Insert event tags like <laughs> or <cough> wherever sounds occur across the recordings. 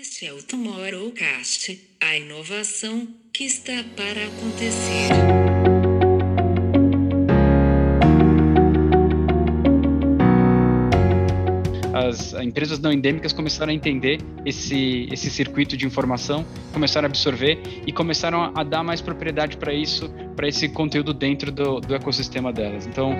Este é o Tomorrowcast, a inovação que está para acontecer. As empresas não endêmicas começaram a entender esse, esse circuito de informação, começaram a absorver e começaram a dar mais propriedade para isso, para esse conteúdo dentro do, do ecossistema delas. Então,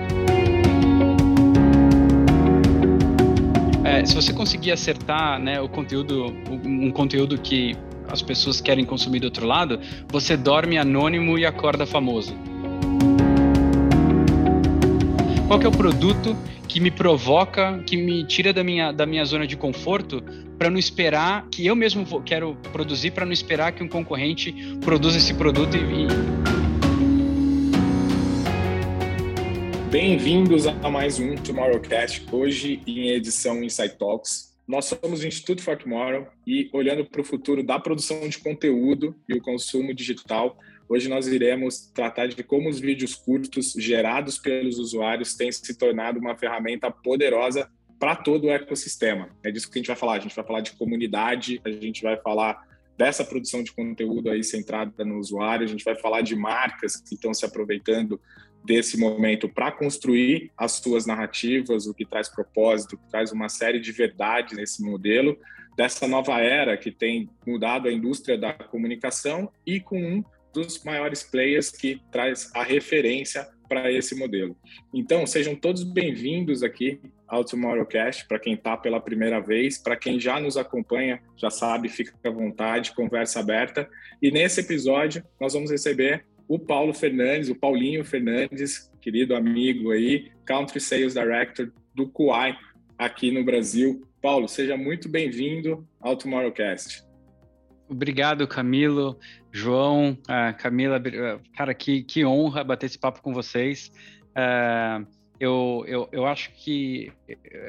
É, se você conseguir acertar né, o conteúdo, um conteúdo que as pessoas querem consumir do outro lado, você dorme anônimo e acorda famoso. Qual é o produto que me provoca, que me tira da minha, da minha zona de conforto para não esperar que eu mesmo vou, quero produzir para não esperar que um concorrente produza esse produto e, Bem-vindos a mais um Tomorrowcast, hoje em edição Insight Talks. Nós somos o Instituto for Tomorrow e olhando para o futuro da produção de conteúdo e o consumo digital, hoje nós iremos tratar de como os vídeos curtos gerados pelos usuários têm se tornado uma ferramenta poderosa para todo o ecossistema. É disso que a gente vai falar. A gente vai falar de comunidade, a gente vai falar dessa produção de conteúdo aí centrada no usuário, a gente vai falar de marcas que estão se aproveitando desse momento para construir as suas narrativas, o que traz propósito, que traz uma série de verdades nesse modelo, dessa nova era que tem mudado a indústria da comunicação e com um dos maiores players que traz a referência para esse modelo. Então, sejam todos bem-vindos aqui ao Tomorrowcast, para quem está pela primeira vez, para quem já nos acompanha, já sabe, fica à vontade, conversa aberta. E nesse episódio, nós vamos receber o Paulo Fernandes, o Paulinho Fernandes, querido amigo aí, Country Sales Director do Kuai aqui no Brasil. Paulo, seja muito bem-vindo ao Tomorrowcast. Obrigado, Camilo, João, uh, Camila, uh, cara, que, que honra bater esse papo com vocês. Uh, eu, eu, eu acho que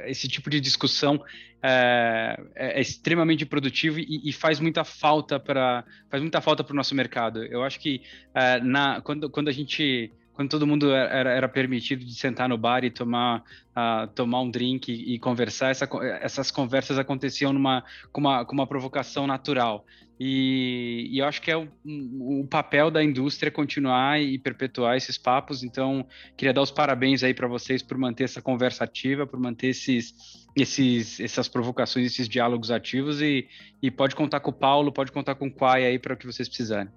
esse tipo de discussão é, é, extremamente produtivo e, e, faz muita falta para faz muita falta para o nosso mercado. Eu acho que é, na, quando, quando a gente quando todo mundo era, era permitido de sentar no bar e tomar, uh, tomar um drink e, e conversar, essa, essas conversas aconteciam numa, com, uma, com uma provocação natural. E, e eu acho que é o, o, papel da indústria continuar e perpetuar esses papos. Então, queria dar os parabéns aí para vocês por manter essa conversa ativa, por manter esses, esses, essas provocações, esses diálogos ativos. E, e pode contar com o Paulo, pode contar com o Quai aí para o que vocês precisarem.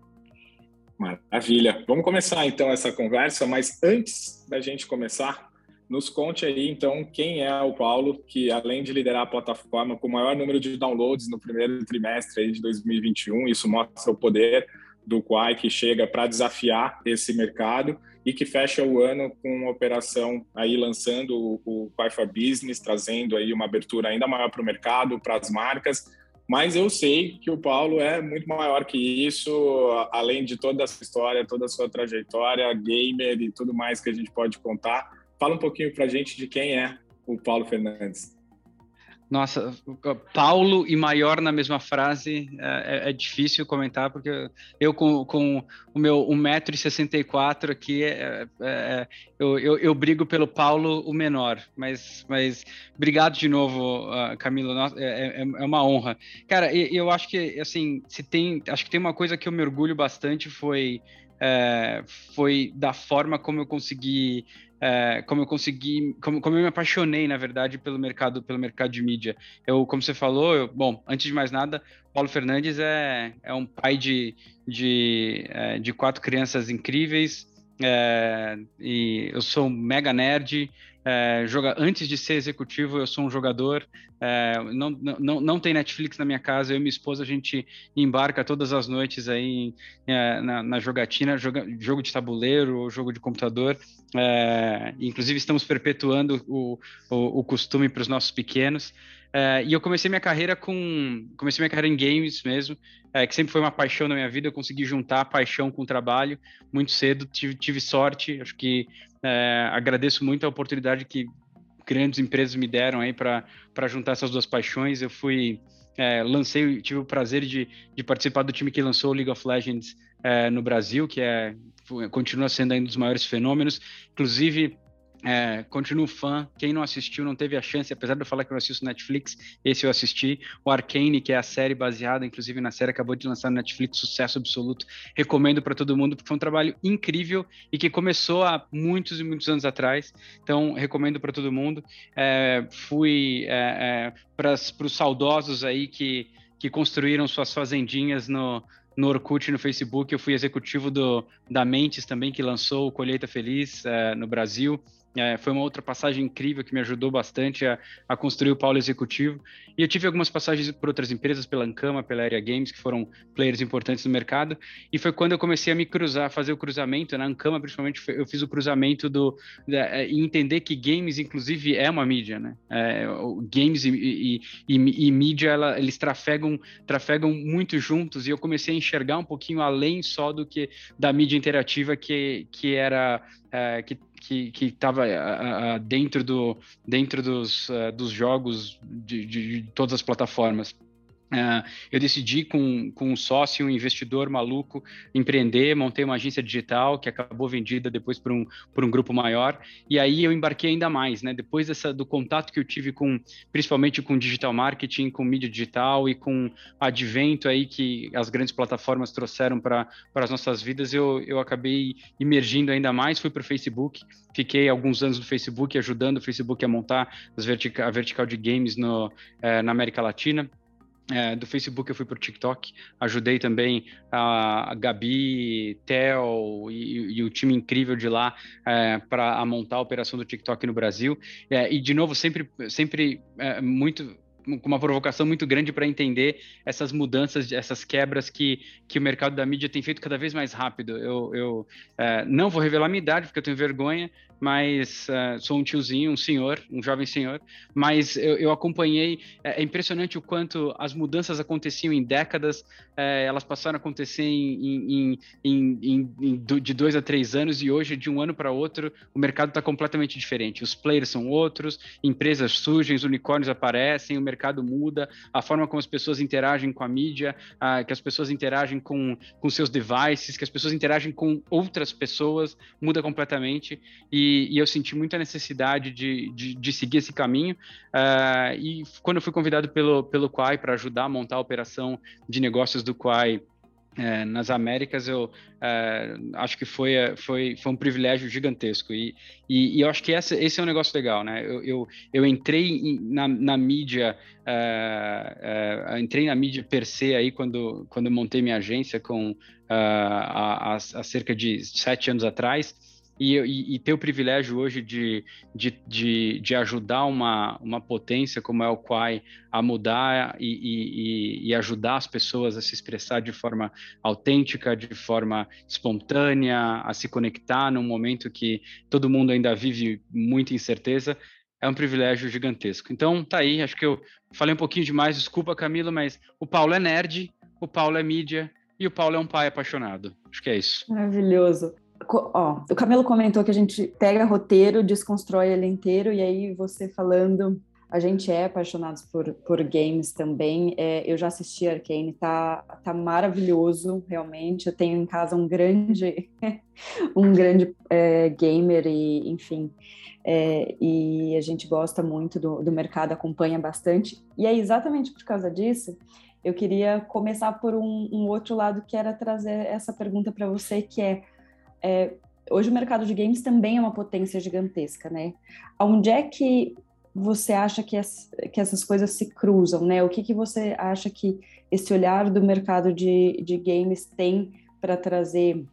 Maravilha. Vamos começar então essa conversa, mas antes da gente começar, nos conte aí então quem é o Paulo, que além de liderar a plataforma com o maior número de downloads no primeiro trimestre de 2021, isso mostra o poder do Quai que chega para desafiar esse mercado e que fecha o ano com uma operação aí lançando o Quai for Business, trazendo aí uma abertura ainda maior para o mercado, para as marcas mas eu sei que o Paulo é muito maior que isso, além de toda essa história, toda a sua trajetória, gamer e tudo mais que a gente pode contar. Fala um pouquinho para a gente de quem é o Paulo Fernandes. Nossa, Paulo e maior na mesma frase é, é, é difícil comentar, porque eu com, com o meu 1,64m aqui, é, é, é, eu, eu, eu, brigo pelo Paulo o menor, mas, mas obrigado de novo, uh, Camilo, é, é, uma honra. Cara, eu, acho que, assim, se tem, acho que tem uma coisa que eu me orgulho bastante foi, foi da forma como eu consegui é, como eu consegui, como, como eu me apaixonei, na verdade, pelo mercado, pelo mercado de mídia. Eu, como você falou, eu, bom, antes de mais nada, Paulo Fernandes é, é um pai de, de, é, de quatro crianças incríveis, é, e eu sou um mega nerd, é, joga, antes de ser executivo, eu sou um jogador. É, não, não, não tem Netflix na minha casa. Eu e minha esposa, a gente embarca todas as noites aí é, na, na, jogatina, joga, jogo de tabuleiro ou jogo de computador. É, inclusive, estamos perpetuando o, o, o costume para os nossos pequenos. É, e eu comecei minha carreira com. Comecei minha carreira em games mesmo, é, que sempre foi uma paixão na minha vida. Eu consegui juntar paixão com trabalho muito cedo, tive, tive sorte. Acho que é, agradeço muito a oportunidade que grandes empresas me deram aí para juntar essas duas paixões. Eu fui. É, lancei, tive o prazer de, de participar do time que lançou o League of Legends é, no Brasil, que é continua sendo um dos maiores fenômenos. Inclusive, É, continuo fã. Quem não assistiu não teve a chance, apesar de eu falar que eu assisto Netflix, esse eu assisti. O Arcane, que é a série baseada, inclusive na série acabou de lançar no Netflix, sucesso absoluto. Recomendo para todo mundo, porque foi um trabalho incrível e que começou há muitos e muitos anos atrás. Então, recomendo para todo mundo. É, fui é, é para os saudosos aí que, que construíram suas fazendinhas no, no Orkut no Facebook. Eu fui executivo do, da Mentes também, que lançou o Colheita Feliz é, no Brasil. É, foi uma outra passagem incrível que me ajudou bastante a, a, construir o Paulo Executivo. E eu tive algumas passagens por outras empresas, pela Ancama, pela Area Games, que foram players importantes no mercado. E foi quando eu comecei a me cruzar, fazer o cruzamento. Na Ancama, principalmente, eu fiz o cruzamento do é, e entender que games, inclusive, é uma mídia, né? É, games e, e, e, e mídia, ela, eles trafegam, trafegam muito juntos. E eu comecei a enxergar um pouquinho além só do que da mídia interativa que, que era é, que que estava dentro, do, dentro dos, dos jogos de, de, de todas as plataformas. Uh, eu decidi com, com um sócio, um investidor maluco, empreender, montei uma agência digital que acabou vendida depois por um, por um grupo maior, e aí eu embarquei ainda mais, né? Depois dessa, do contato que eu tive com, principalmente com digital marketing, com mídia digital e com advento aí que as grandes plataformas trouxeram para as nossas vidas, eu, eu acabei emergindo ainda mais, fui para o Facebook, fiquei alguns anos no Facebook, ajudando o Facebook a montar vertica, a vertical de games no, eh, na América Latina, é, do Facebook eu fui para o TikTok, ajudei também a, Gabi, Theo e, e, o time incrível de lá é, para montar a operação do TikTok no Brasil. É, e de novo, sempre, sempre é, muito com uma provocação muito grande para entender essas mudanças, essas quebras que, que o mercado da mídia tem feito cada vez mais rápido. Eu, eu é, não vou revelar minha idade, porque eu tenho vergonha, mas uh, sou um tiozinho, um senhor, um jovem senhor, mas eu, eu acompanhei, é, é, impressionante o quanto as mudanças aconteciam em décadas, é, elas passaram a acontecer em, em, em, em, de dois a três anos e hoje, de um ano para outro, o mercado está completamente diferente. Os players são outros, empresas surgem, os unicórnios aparecem, o mercado muda, a forma como as pessoas interagem com a mídia, que as pessoas interagem com, com seus devices, que as pessoas interagem com outras pessoas, muda completamente e e, eu senti muita necessidade de, de, de seguir esse caminho. Uh, e quando eu fui convidado pelo, pelo Quai para ajudar a montar a operação de negócios do Quai é, nas Américas, eu é, acho que foi, foi, foi um privilégio gigantesco. E, e, e eu acho que essa, esse é um negócio legal, né? Eu, eu, eu entrei na, na mídia, é, é, entrei na mídia per se aí quando, quando montei minha agência com, há, há cerca de sete anos atrás e, e, e, ter o privilégio hoje de, de, de, de, ajudar uma, uma potência como é o Quai a mudar e, e, ajudar as pessoas a se expressar de forma autêntica, de forma espontânea, a se conectar num momento que todo mundo ainda vive muita incerteza, é um privilégio gigantesco. Então, tá aí, acho que eu falei um pouquinho demais, desculpa, Camilo, mas o Paulo é nerd, o Paulo é mídia e o Paulo é um pai apaixonado. Acho que é isso. Maravilhoso ó, o Camilo comentou que a gente pega roteiro, desconstrói ele inteiro, e aí você falando, a gente é apaixonados por, por games também. É, eu já assisti Arcane, tá, tá maravilhoso, realmente. Eu tenho em casa um grande, <laughs> um grande é, gamer, e enfim. É, e a gente gosta muito do, do mercado, acompanha bastante. E é exatamente por causa disso eu queria começar por um, um outro lado que era trazer essa pergunta para você, que é é, hoje o mercado de games também é uma potência gigantesca, né? Onde é que você acha que, as, que essas coisas se cruzam, né? O que, que você acha que esse olhar do mercado de, de games tem para trazer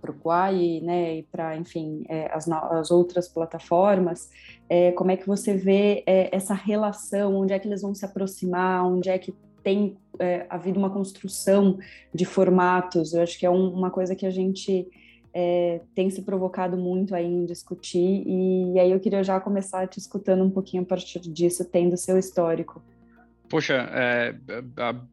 para o Quai, né, e para, enfim, é, as, as, outras plataformas, é, como é que você vê é, essa relação, onde é que eles vão se aproximar, onde é que tem é, havido uma construção de formatos, eu acho que é um, uma coisa que a gente é, tem se provocado muito aí em discutir, e, aí eu queria já começar te escutando um pouquinho a partir disso, tendo seu histórico. Poxa, é,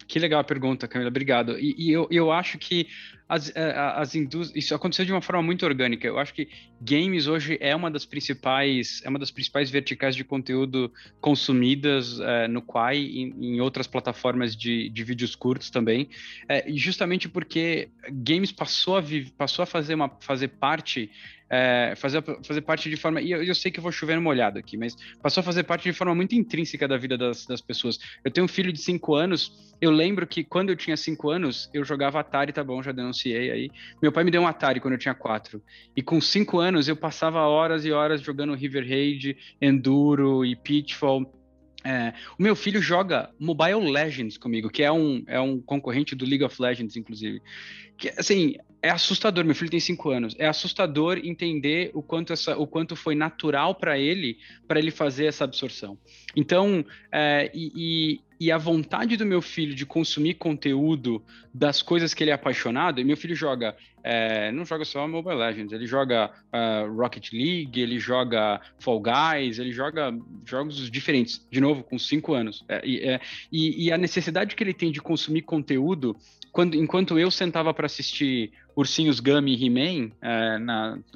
que legal a pergunta, Camila, obrigado. E, e eu, eu acho que as, é, as indústrias, isso aconteceu de uma forma muito orgânica. Eu acho que games hoje é uma das principais, é uma das principais verticais de conteúdo consumidas é, no Quai e em outras plataformas de, de vídeos curtos também. É, justamente porque games passou a, passou a fazer, uma, fazer parte é, fazer, fazer parte de forma. E eu, eu, sei que eu vou chover molhado aqui, mas passou a fazer parte de forma muito intrínseca da vida das, das pessoas. Eu tenho um filho de 5 anos, eu lembro que quando eu tinha 5 anos, eu jogava Atari, tá bom, já denunciei aí. Meu pai me deu um Atari quando eu tinha 4. E com 5 anos eu passava horas e horas jogando River Raid, Enduro e Pitfall. É, o meu filho joga Mobile Legends comigo, que é um, é um concorrente do League of Legends, inclusive. Que, assim, é assustador. Meu filho tem cinco anos. É assustador entender o quanto, essa, o quanto foi natural para ele, para ele fazer essa absorção. Então, é, e, e, a vontade do meu filho de consumir conteúdo das coisas que ele é apaixonado, e meu filho joga, é, não joga só Mobile Legends, ele joga uh, Rocket League, ele joga Fall Guys, ele joga jogos diferentes, de novo, com cinco anos. É, e, é, e, e a necessidade que ele tem de consumir conteúdo quando, enquanto eu sentava para assistir Ursinhos Gummy e He-Man, é,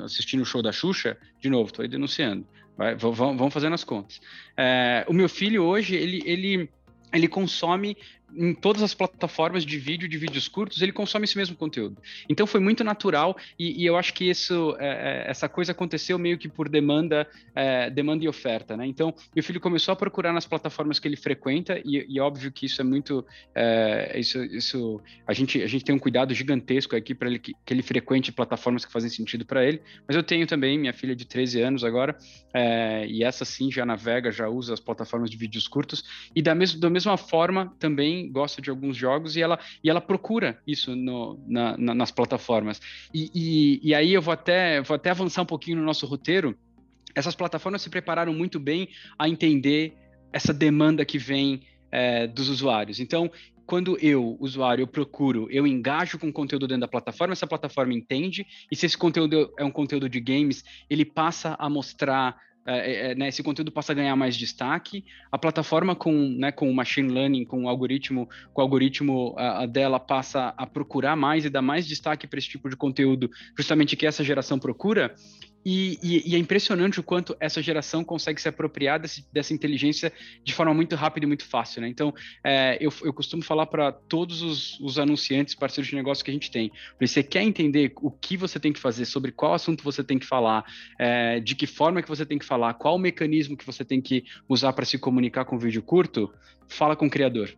assistindo o show da Xuxa, de novo, estou aí denunciando, vai, vamos fazendo as contas. É, o meu filho hoje, ele, ele, ele consome em todas as plataformas de vídeo, de vídeos curtos, ele consome esse mesmo conteúdo. Então foi muito natural e, e eu acho que isso, é, é, essa coisa aconteceu meio que por demanda, é, demanda e oferta, né? Então meu filho começou a procurar nas plataformas que ele frequenta e, e óbvio que isso é muito, é, isso, isso a gente a gente tem um cuidado gigantesco aqui para que, que, ele frequente plataformas que fazem sentido para ele. Mas eu tenho também minha filha de 13 anos agora é, e essa sim já navega, já usa as plataformas de vídeos curtos e da mesma da mesma forma também gosta de alguns jogos e ela, e ela procura isso no, na, na, nas plataformas. E, e, e, aí eu vou até, vou até avançar um pouquinho no nosso roteiro. Essas plataformas se prepararam muito bem a entender essa demanda que vem é, dos usuários. Então, quando eu, usuário, eu procuro, eu engajo com conteúdo dentro da plataforma, essa plataforma entende, e se esse conteúdo é um conteúdo de games, ele passa a mostrar é, é, é, né, esse conteúdo passa a ganhar mais destaque. A plataforma com, né, com o machine learning, com o algoritmo, com o algoritmo dela passa a procurar mais e dar mais destaque para esse tipo de conteúdo, justamente que essa geração procura. E, e, e, é impressionante o quanto essa geração consegue se apropriar desse, dessa inteligência de forma muito rápida e muito fácil, né? Então, é, eu, eu costumo falar para todos os, os, anunciantes, parceiros de negócio que a gente tem, você quer entender o que você tem que fazer, sobre qual assunto você tem que falar, é, de que forma que você tem que falar, qual o mecanismo que você tem que usar para se comunicar com vídeo curto, fala com o criador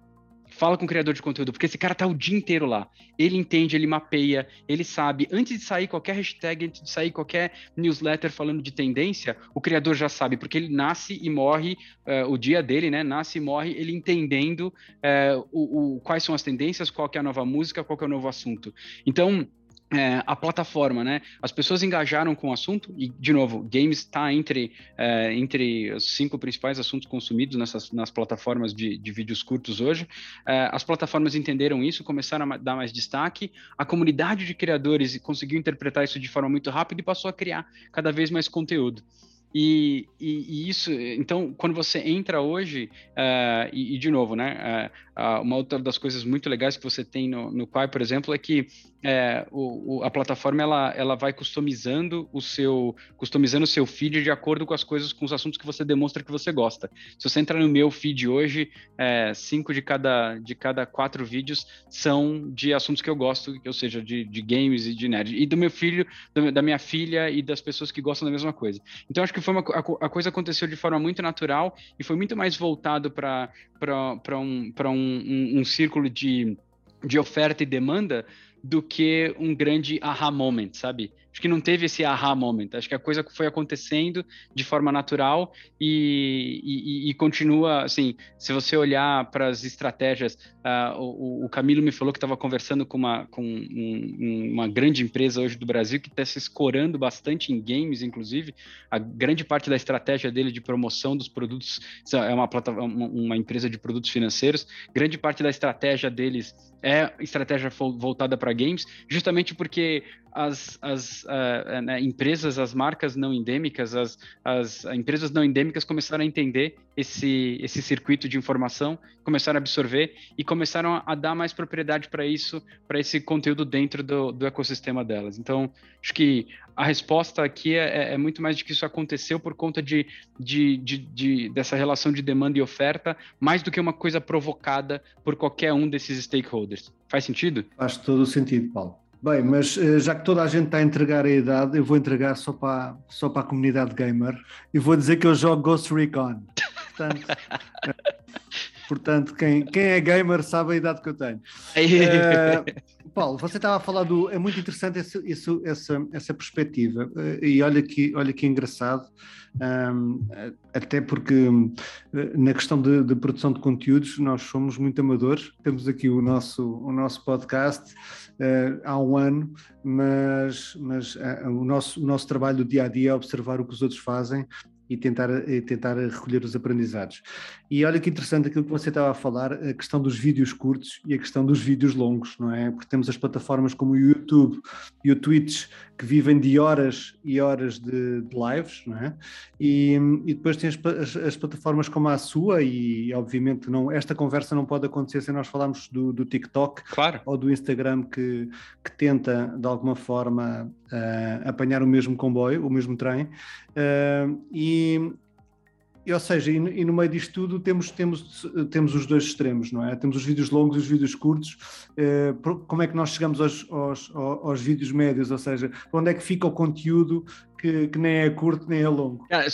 fala com o criador de conteúdo, porque esse cara tá o dia inteiro lá. Ele entende, ele mapeia, ele sabe. Antes de sair qualquer hashtag, antes de sair qualquer newsletter falando de tendência, o criador já sabe, porque ele nasce e morre, uh, o dia dele, né? Nasce e morre ele entendendo uh, o, o, quais são as tendências, qual é a nova música, qual é o novo assunto. Então, é, a plataforma, né? As pessoas engajaram com o assunto e, de novo, games está entre, é, entre os cinco principais assuntos consumidos nessas, nas plataformas de, de vídeos curtos hoje. É, as plataformas entenderam isso, começaram a dar mais destaque. A comunidade de criadores conseguiu interpretar isso de forma muito rápida e passou a criar cada vez mais conteúdo. E, e, e, isso, então, quando você entra hoje, uh, e, e, de novo, né, uh, uma outra das coisas muito legais que você tem no, no Quai, por exemplo, é que é, o, o, a plataforma ela, ela vai customizando o seu customizando o seu feed de acordo com as coisas, com os assuntos que você demonstra que você gosta. Se você entrar no meu feed hoje, cinco de cada de cada quatro vídeos são de assuntos que eu gosto, ou seja, de, de games e de nerd. E do meu filho, do, da minha filha e das pessoas que gostam da mesma coisa. Então acho que foi uma, a, a coisa aconteceu de forma muito natural e foi muito mais voltado para um, um, um, um círculo de de oferta e demanda do que um grande aha moment, sabe? Acho que não teve esse aha moment. Acho que a coisa foi acontecendo de forma natural e, e, e continua, assim, se você olhar para as estratégias, uh, o, o, Camilo me falou que estava conversando com, uma, com um, uma grande empresa hoje do Brasil que está se escorando bastante em games, inclusive. A grande parte da estratégia dele de promoção dos produtos é uma, uma empresa de produtos financeiros. Grande parte da estratégia deles é estratégia voltada para games, justamente porque as, as uh, né, empresas, as marcas não endêmicas, as, as empresas não endêmicas começaram a entender esse, esse circuito de informação, começaram a absorver e começaram a, dar mais propriedade para isso, para esse conteúdo dentro do, do ecossistema delas. Então, acho que a resposta aqui é, é, é muito mais de que isso aconteceu por conta de, de, de, de, dessa relação de demanda e oferta, mais do que uma coisa provocada por qualquer um desses stakeholders. Faz sentido? Faz todo o sentido, Paulo. Bem, mas eh, já que toda a gente está a entregar a idade, eu vou entregar só para, só para a comunidade gamer e vou dizer que eu jogo Ghost Recon. Portanto, <laughs> portanto quem, quem é gamer sabe a idade que eu tenho. Uh, <laughs> Paulo, você estava a falar do. É muito interessante esse, esse, essa, essa perspectiva. Uh, e olha que, olha que engraçado, um, até porque na questão de, de, produção de conteúdos nós somos muito amadores. Temos aqui o nosso, o nosso podcast uh, há um ano, mas, mas o, nosso, o nosso trabalho do dia a dia é observar o que os outros fazem e tentar, e tentar recolher os aprendizados. E olha que interessante aquilo que você estava a falar, a questão dos vídeos curtos e a questão dos vídeos longos, não é? Porque temos as plataformas como o YouTube e o Twitch que vivem de horas e horas de, de lives, não é? E, e depois tem as, as, as, plataformas como a sua e obviamente não, esta conversa não pode acontecer sem nós falarmos do, do TikTok claro. ou do Instagram que, que tenta de alguma forma uh, apanhar o mesmo comboio, o mesmo trem uh, e e, ou seja, e, e, no meio disto tudo temos, temos, temos os dois extremos, não é? Temos os vídeos longos e os vídeos curtos. Eh, como é que nós chegamos aos, aos, aos, vídeos médios? Ou seja, onde é que fica o conteúdo que, que nem é curto nem é longo? É,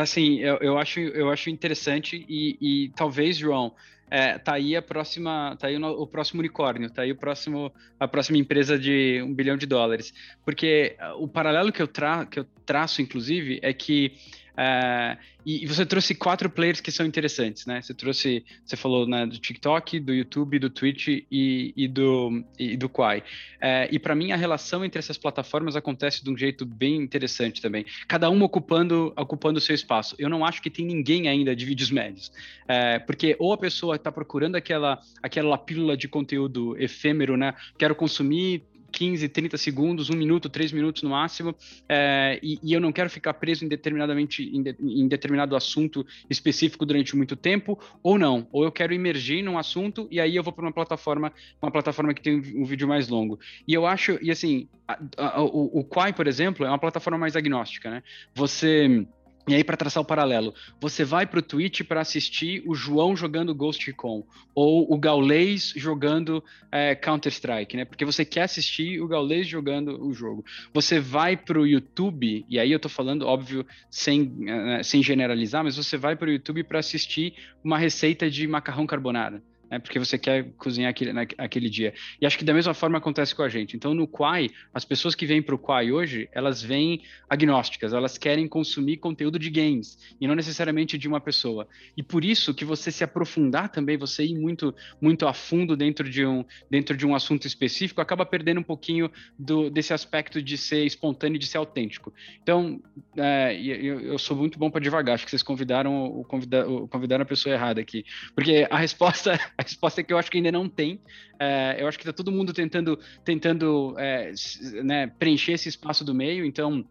assim, eu, eu, acho, eu acho interessante e, e talvez, João, é, tá aí a próxima, tá aí o, o, próximo unicórnio, tá aí o próximo, a próxima empresa de um bilhão de dólares. Porque o paralelo que eu, tra, que eu traço, inclusive, é que Uh, e, você trouxe quatro players que são interessantes, né? Você trouxe, você falou né, do TikTok, do YouTube, do Twitch e, e do, e, do Quai. Uh, e para mim a relação entre essas plataformas acontece de um jeito bem interessante também. Cada uma ocupando ocupando o seu espaço. Eu não acho que tem ninguém ainda de vídeos médios, uh, porque ou a pessoa está procurando aquela aquela pílula de conteúdo efêmero, né? Quero consumir 15, 30 segundos, um minuto, três minutos no máximo, é, e, e, eu não quero ficar preso em, determinadamente, em, de, em, determinado assunto específico durante muito tempo, ou não, ou eu quero emergir num assunto e aí eu vou para uma plataforma, uma plataforma que tem um, vídeo mais longo. E eu acho, e assim, a, a, o, o Quai, por exemplo, é uma plataforma mais agnóstica, né? Você e aí, para traçar o paralelo, você vai para o Twitch para assistir o João jogando Ghost Recon ou o Gaulês jogando é, Counter-Strike, né? Porque você quer assistir o Gaulês jogando o jogo. Você vai para o YouTube, e aí eu estou falando, óbvio, sem, uh, sem generalizar, mas você vai para o YouTube para assistir uma receita de macarrão carbonara né, porque você quer cozinhar aquele, naquele dia. E acho que da mesma forma acontece com a gente. Então, no Quai, as pessoas que vêm para o Quai hoje, elas vêm agnósticas, elas querem consumir conteúdo de games, e não necessariamente de uma pessoa. E por isso que você se aprofundar também, você ir muito, muito a fundo dentro de um, dentro de um assunto específico, acaba perdendo um pouquinho do, desse aspecto de ser espontâneo, de ser autêntico. Então, é, eu, eu, sou muito bom para devagar, acho que vocês convidaram, o, convida, o, convidaram a pessoa errada aqui, porque a resposta a resposta é que eu acho que ainda não tem. É, eu acho que está todo mundo tentando, tentando é, né, preencher esse espaço do meio, então.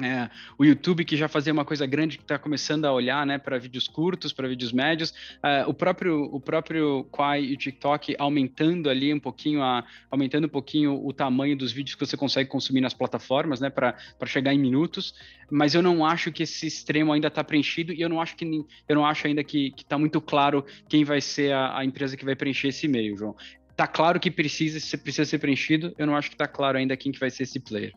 É, o YouTube que já fazia uma coisa grande que está começando a olhar né, para vídeos curtos, para vídeos médios, é, o próprio o próprio Quai e o TikTok aumentando ali um pouquinho a, aumentando um pouquinho o tamanho dos vídeos que você consegue consumir nas plataformas, né, para chegar em minutos mas eu não acho que esse extremo ainda está preenchido e eu não acho que eu não acho ainda que está muito claro quem vai ser a, a, empresa que vai preencher esse e-mail, João. Tá claro que precisa, precisa ser preenchido, eu não acho que está claro ainda quem que vai ser esse player.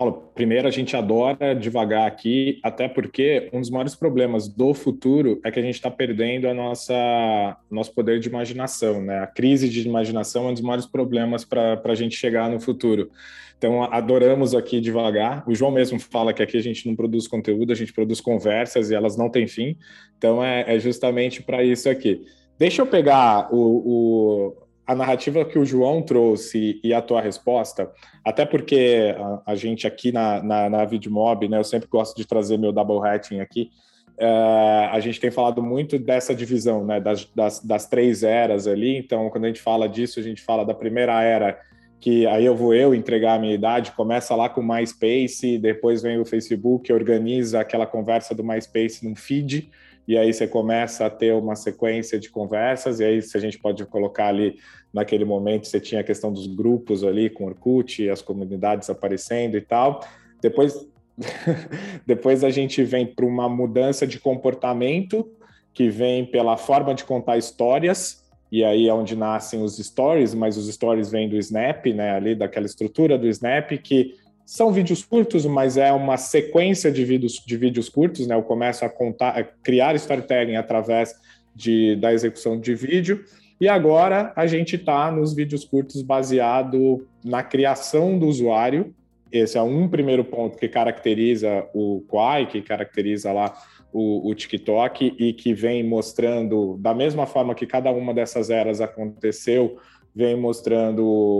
Paulo, primeiro a gente adora devagar aqui, até porque um dos maiores problemas do futuro é que a gente está perdendo a nossa nosso poder de imaginação, né? A crise de imaginação é um dos maiores problemas para a gente chegar no futuro. Então, adoramos aqui devagar. O João mesmo fala que aqui a gente não produz conteúdo, a gente produz conversas e elas não têm fim. Então, é, é justamente para isso aqui. Deixa eu pegar o, o a narrativa que o João trouxe e a tua resposta, até porque a, a gente aqui na, na, na VidMob, né, eu sempre gosto de trazer meu double hatching aqui, é, a gente tem falado muito dessa divisão, né, das, das, das, três eras ali, então quando a gente fala disso, a gente fala da primeira era, que aí eu vou eu entregar a minha idade, começa lá com o MySpace, depois vem o Facebook, organiza aquela conversa do MySpace num feed, e aí você começa a ter uma sequência de conversas, e aí se a gente pode colocar ali, naquele momento você tinha a questão dos grupos ali com Orkut, as comunidades aparecendo e tal. Depois, <laughs> depois a gente vem para uma mudança de comportamento que vem pela forma de contar histórias, e aí é onde nascem os stories, mas os stories vêm do Snap, né, ali daquela estrutura do Snap, que são vídeos curtos, mas é uma sequência de vídeos, de vídeos curtos, né, eu começo a contar, a criar storytelling através de, da execução de vídeo, e agora a gente está nos vídeos curtos baseado na criação do usuário, esse é um primeiro ponto que caracteriza o Quai, que caracteriza lá o, o, TikTok e que vem mostrando, da mesma forma que cada uma dessas eras aconteceu, vem mostrando o,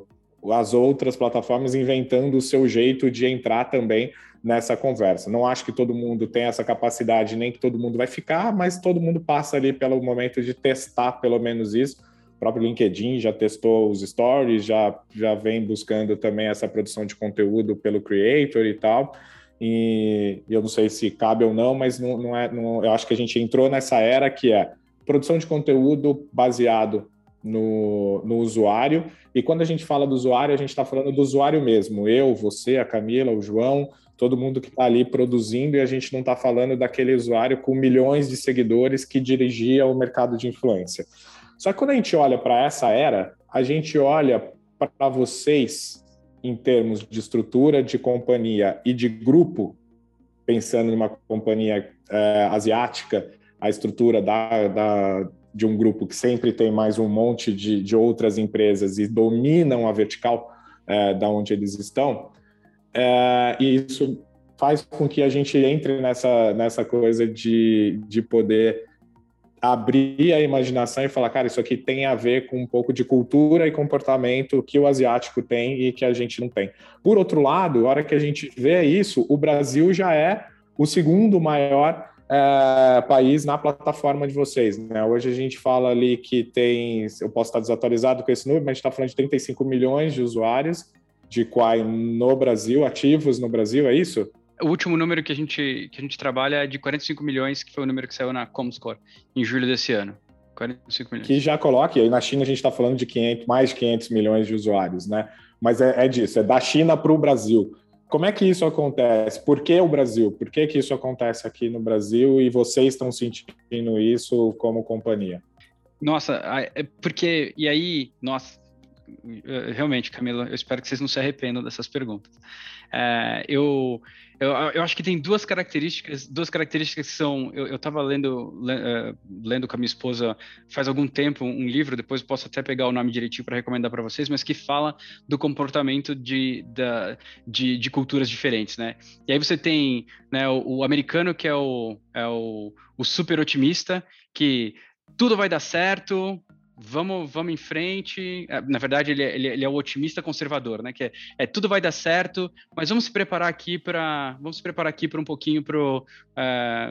o, as outras plataformas inventando o seu jeito de entrar também nessa conversa. Não acho que todo mundo tem essa capacidade, nem que todo mundo vai ficar, mas todo mundo passa ali pelo momento de testar pelo menos isso. O próprio LinkedIn já testou os stories, já, já vem buscando também essa produção de conteúdo pelo creator e tal e eu não sei se cabe ou não, mas não, não é, não, eu acho que a gente entrou nessa era que é produção de conteúdo baseado no, no usuário. E quando a gente fala do usuário, a gente está falando do usuário mesmo. Eu, você, a Camila, o João, todo mundo que está ali produzindo, e a gente não está falando daquele usuário com milhões de seguidores que dirigia o mercado de influência. Só que quando a gente olha para essa era, a gente olha para vocês em termos de estrutura de companhia e de grupo, pensando numa companhia é, asiática, a estrutura da, da, de um grupo que sempre tem mais um monte de, de outras empresas e dominam a vertical é, da onde eles estão, é, e isso faz com que a gente entre nessa, nessa coisa de, de poder abrir a imaginação e falar, cara, isso aqui tem a ver com um pouco de cultura e comportamento que o asiático tem e que a gente não tem. Por outro lado, a hora que a gente vê isso, o Brasil já é o segundo maior é, país na plataforma de vocês. Né? Hoje a gente fala ali que tem, eu posso estar desatualizado com esse número, mas a gente está falando de 35 milhões de usuários de Quai no Brasil, ativos no Brasil, é isso? o último número que a gente que a gente trabalha é de 45 milhões, que foi o número que saiu na Comscore em julho desse ano. 45 milhões. Que já coloque, aí na China a gente está falando de 500, mais de 500 milhões de usuários, né? Mas é, é disso, é da China para o Brasil. Como é que isso acontece? Por que o Brasil? Por que, que isso acontece aqui no Brasil e vocês estão sentindo isso como companhia? Nossa, é porque, e aí, nossa, realmente, Camila, eu espero que vocês não se arrependam dessas perguntas. É, eu, eu, eu, acho que tem duas características, duas características que são. Eu estava lendo, uh, lendo com a minha esposa faz algum tempo um livro, depois posso até pegar o nome direitinho para recomendar para vocês, mas que fala do comportamento de, da, de, de, culturas diferentes, né? E aí você tem né, o, o americano que é o, é o, o super otimista, que tudo vai dar certo, vamos, vamos em frente. É, na verdade, ele é, ele, é, ele é o otimista conservador, né? Que é, é, tudo vai dar certo, mas vamos se preparar aqui para vamos se preparar aqui para um pouquinho para uh,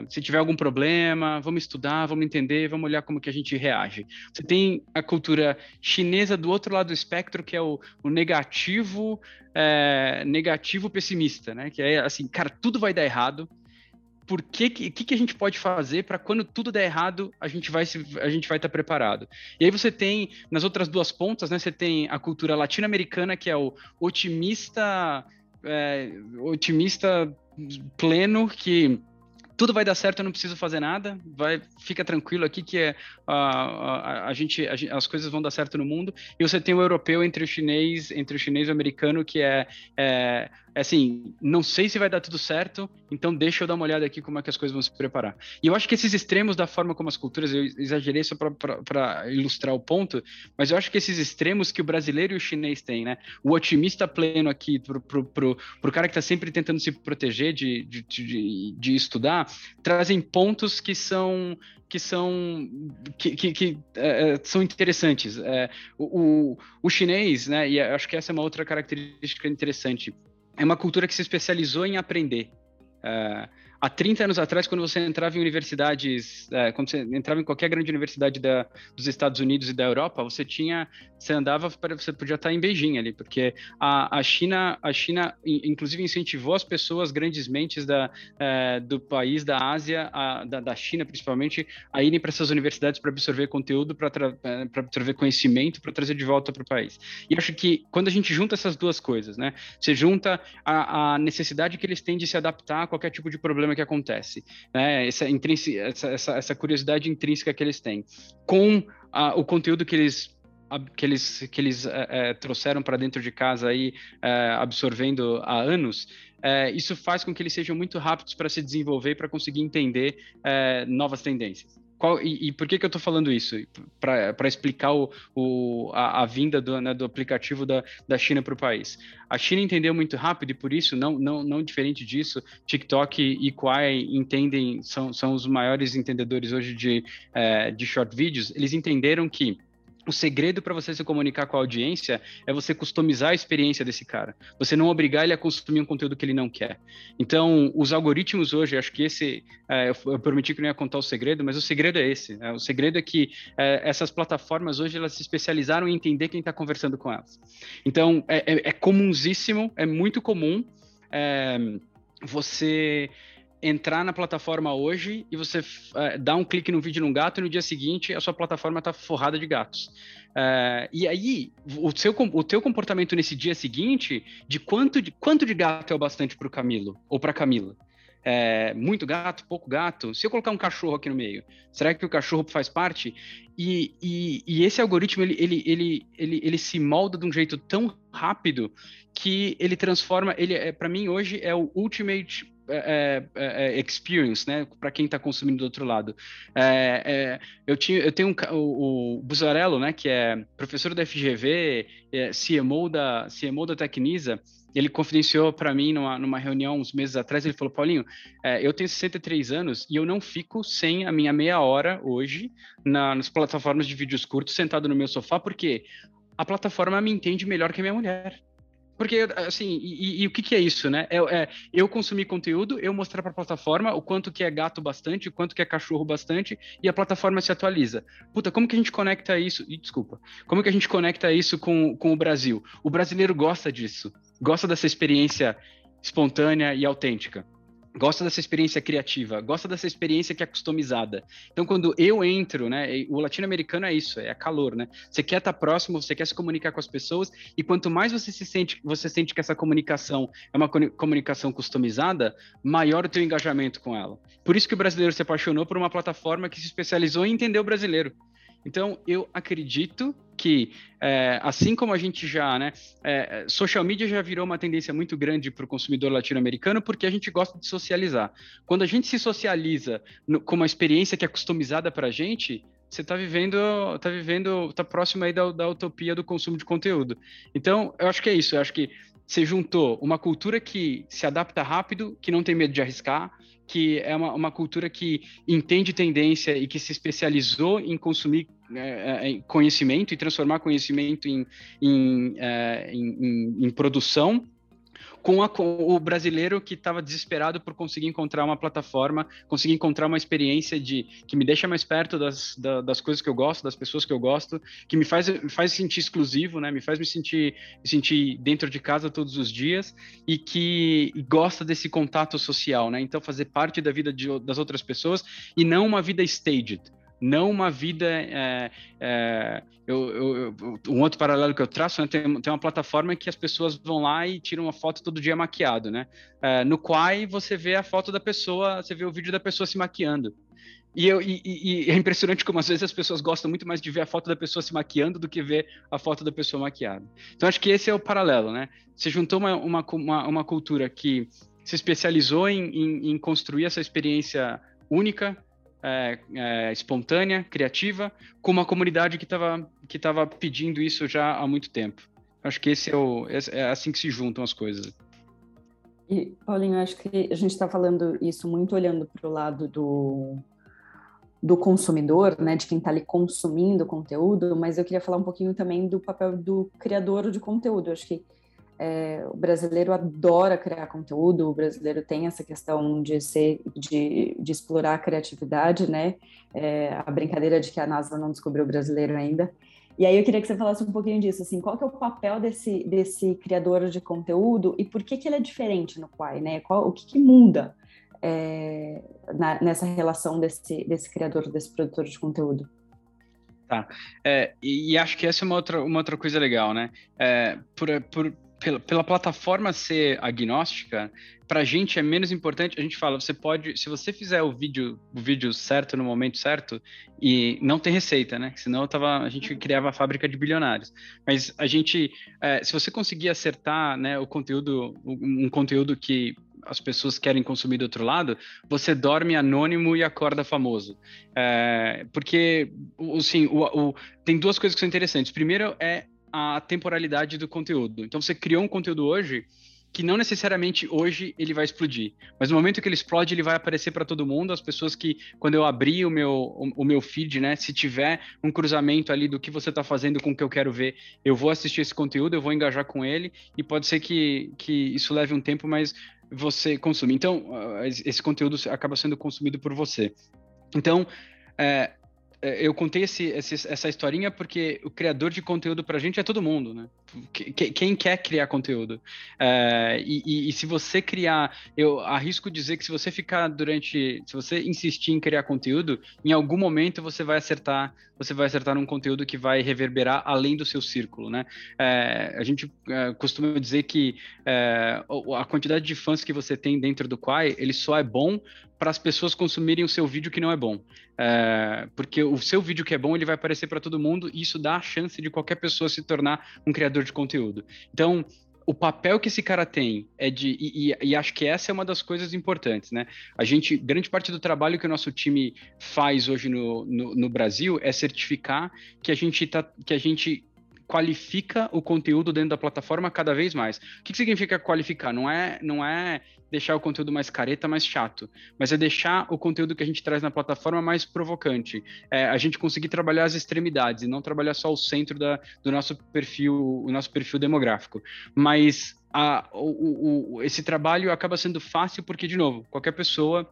se tiver algum problema, vamos estudar, vamos entender, vamos olhar como que a gente reage. Você tem a cultura chinesa do outro lado do espectro, que é o, o negativo, é, negativo pessimista, né? Que é assim, cara, tudo vai dar errado por que, que, que a gente pode fazer para quando tudo der errado, a gente vai a gente vai estar tá preparado. E aí você tem, nas outras duas pontas, né, você tem a cultura latino-americana, que é o otimista, é, otimista pleno, que tudo vai dar certo, eu não preciso fazer nada, vai, fica tranquilo aqui que é, a, a, a, gente, a, as coisas vão dar certo no mundo. E você tem o europeu entre o chinês, entre o chinês e o americano, que é, é é assim, não sei se vai dar tudo certo, então deixa eu dar uma olhada aqui como é que as coisas vão se preparar. E eu acho que esses extremos da forma como as culturas, eu exagerei só para ilustrar o ponto, mas eu acho que esses extremos que o brasileiro e o chinês têm, né? O otimista pleno aqui, pro, pro, pro, pro cara que está sempre tentando se proteger de, de, de, de estudar, trazem pontos que são que são que, que, que é, é são interessantes. É, o, o, o, chinês, né? E acho que essa é uma outra característica interessante é uma cultura que se especializou em aprender. Uh, há 30 anos atrás, quando você entrava em universidades, é, quando você entrava em qualquer grande universidade da, dos Estados Unidos e da Europa, você tinha, você andava, você podia estar em Beijing ali, porque a, a China, a China, inclusive incentivou as pessoas, grandes mentes da, é, do país, da Ásia, a, da, da, China principalmente, a irem para essas universidades para absorver conteúdo, para é, absorver conhecimento, para trazer de volta para o país. E acho que quando a gente junta essas duas coisas, né, você junta a, a necessidade que eles têm de se adaptar a qualquer tipo de problema plataforma que acontece, né? Essa, essa, essa, essa curiosidade intrínseca que eles têm com a, o conteúdo que eles que eles, que eles é, trouxeram para dentro de casa aí, é, absorvendo há anos, é, isso faz com que eles sejam muito rápidos para se desenvolver, para conseguir entender novas tendências. Qual, e, e, por que, que eu estou falando isso? Para explicar o, o, a, a, vinda do, né, do aplicativo da, da China para o país. A China entendeu muito rápido e por isso, não, não, não diferente disso, TikTok e Quai entendem, são, são os maiores entendedores hoje de, de short videos, eles entenderam que o segredo para você se comunicar com a audiência é você customizar a experiência desse cara. Você não obrigar ele a consumir um conteúdo que ele não quer. Então, os algoritmos hoje, acho que esse, é, eu prometi que não ia contar o segredo, mas o segredo é esse. É, o segredo é que é, essas plataformas hoje elas se especializaram em entender quem está conversando com elas. Então, é, é, é comunsíssimo, é muito comum é, você entrar na plataforma hoje e você uh, dá um clique no vídeo num gato e no dia seguinte a sua plataforma está forrada de gatos. Uh, e aí, o, seu, o teu comportamento nesse dia seguinte, de quanto de, quanto de gato é o bastante para o Camilo ou para Camila? É, muito gato, pouco gato. Se eu colocar um cachorro aqui no meio, será que o cachorro faz parte? E, e, e esse algoritmo ele, ele, ele, ele, ele se molda de um jeito tão rápido que ele transforma. Ele, é, para mim, hoje é o ultimate é, é, é, experience, né, para quem está consumindo do outro lado. É, é, eu, tinha, eu tenho um, o, o né, que é professor da FGV, é, CMO da, CMO da Tecnisa, ele confidenciou para mim numa, numa reunião uns meses atrás, ele falou, Paulinho, eu tenho 63 anos e eu não fico sem a minha meia hora hoje na, nas plataformas de vídeos curtos sentado no meu sofá, porque a plataforma me entende melhor que a minha mulher. Porque, assim, e, e, o que, que é isso, né? É, é, eu consumir conteúdo, eu mostrar para a plataforma o quanto que é gato bastante, o quanto que é cachorro bastante, e a plataforma se atualiza. Puta, como que a gente conecta isso? E, desculpa. Como que a gente conecta isso com, com o Brasil? O brasileiro gosta disso. Gosta dessa experiência espontânea e autêntica gosta dessa experiência criativa, gosta dessa experiência que é customizada. Então, quando eu entro, né, o latino-americano é isso, é calor, né? Você quer estar próximo, você quer se comunicar com as pessoas, e quanto mais você se sente, você sente que essa comunicação é uma comunicação customizada, maior o teu engajamento com ela. Por isso que o brasileiro se apaixonou por uma plataforma que se especializou em entender o brasileiro. Então, eu acredito que, é, assim como a gente já, né, é, social media já virou uma tendência muito grande para o consumidor latino-americano, porque a gente gosta de socializar. Quando a gente se socializa no, com uma experiência que é customizada para a gente, você está vivendo, está vivendo, está próximo aí da, da utopia do consumo de conteúdo. Então, eu acho que é isso. Eu acho que você juntou uma cultura que se adapta rápido, que não tem medo de arriscar, que é uma, uma cultura que entende tendência e que se especializou em consumir é, é conhecimento e transformar conhecimento em, em, é, em, em produção com, a, com o brasileiro que estava desesperado por conseguir encontrar uma plataforma, conseguir encontrar uma experiência de que me deixa mais perto das, da, das coisas que eu gosto, das pessoas que eu gosto, que me faz, me faz sentir exclusivo, né? Me faz me sentir, me sentir dentro de casa todos os dias e que gosta desse contato social, né? Então fazer parte da vida de, das outras pessoas e não uma vida staged não uma vida. É, é, eu, eu, um outro paralelo que eu traço, né, tem, tem, uma plataforma que as pessoas vão lá e tiram uma foto todo dia maquiado, né? É, no Quai você vê a foto da pessoa, você vê o vídeo da pessoa se maquiando. E, eu, e, e, é impressionante como às vezes as pessoas gostam muito mais de ver a foto da pessoa se maquiando do que ver a foto da pessoa maquiada. Então acho que esse é o paralelo, né? Você juntou uma, uma, uma, uma cultura que se especializou em, em, em construir essa experiência única, é, é, espontânea, criativa, com uma comunidade que estava que tava pedindo isso já há muito tempo. Acho que esse é, o, é assim que se juntam as coisas. E, Paulinho, acho que a gente está falando isso muito olhando para o lado do, do consumidor, né, de quem está ali consumindo conteúdo, mas eu queria falar um pouquinho também do papel do criador de conteúdo. Acho que é, o brasileiro adora criar conteúdo, o brasileiro tem essa questão de ser, de, de explorar a criatividade, né? É, a brincadeira de que a NASA não descobriu o brasileiro ainda. E aí eu queria que você falasse um pouquinho disso, assim, qual que é o papel desse, desse criador de conteúdo e por que, que ele é diferente no Quai, né? Qual, o que, que muda é, na, nessa relação desse, desse criador, desse produtor de conteúdo? Tá. É, e, e, acho que essa é uma outra, uma outra coisa legal, né? É, por, por, pela, pela plataforma ser agnóstica, para a gente é menos importante. A gente fala, você pode, se você fizer o vídeo, o vídeo certo no momento certo, e não tem receita, né? Senão tava, a gente criava a fábrica de bilionários. Mas a gente, é, se você conseguir acertar, né, o conteúdo, um conteúdo que as pessoas querem consumir do outro lado, você dorme anônimo e acorda famoso. É, porque, assim, o, o, tem duas coisas que são interessantes. Primeiro é a temporalidade do conteúdo. Então, você criou um conteúdo hoje que não necessariamente hoje ele vai explodir, mas no momento que ele explode, ele vai aparecer para todo mundo. As pessoas que, quando eu abrir o meu, o, o, meu feed, né, se tiver um cruzamento ali do que você está fazendo com o que eu quero ver, eu vou assistir esse conteúdo, eu vou engajar com ele, e pode ser que, que isso leve um tempo, mas você consome. Então, esse conteúdo acaba sendo consumido por você. Então, é, eu contei esse, esse, essa historinha porque o criador de conteúdo para a gente é todo mundo, né? Quem quer criar conteúdo. É, e, e, e, se você criar, eu arrisco dizer que se você ficar durante, se você insistir em criar conteúdo, em algum momento você vai acertar, você vai acertar um conteúdo que vai reverberar além do seu círculo, né? É, a gente é, costuma dizer que é, a quantidade de fãs que você tem dentro do Quai, ele só é bom para as pessoas consumirem o seu vídeo que não é bom. É, porque o seu vídeo que é bom, ele vai aparecer para todo mundo e isso dá a chance de qualquer pessoa se tornar um criador de conteúdo. Então, o papel que esse cara tem é de. E, e, e, acho que essa é uma das coisas importantes, né? A gente, grande parte do trabalho que o nosso time faz hoje no, no, no Brasil é certificar que a gente tá, que a gente qualifica o conteúdo dentro da plataforma cada vez mais. O que, que significa qualificar? Não é, não é deixar o conteúdo mais careta, mais chato, mas é deixar o conteúdo que a gente traz na plataforma mais provocante. É a gente conseguir trabalhar as extremidades e não trabalhar só o centro da, do nosso perfil, o nosso perfil demográfico. Mas a, o, o, esse trabalho acaba sendo fácil porque, de novo, qualquer pessoa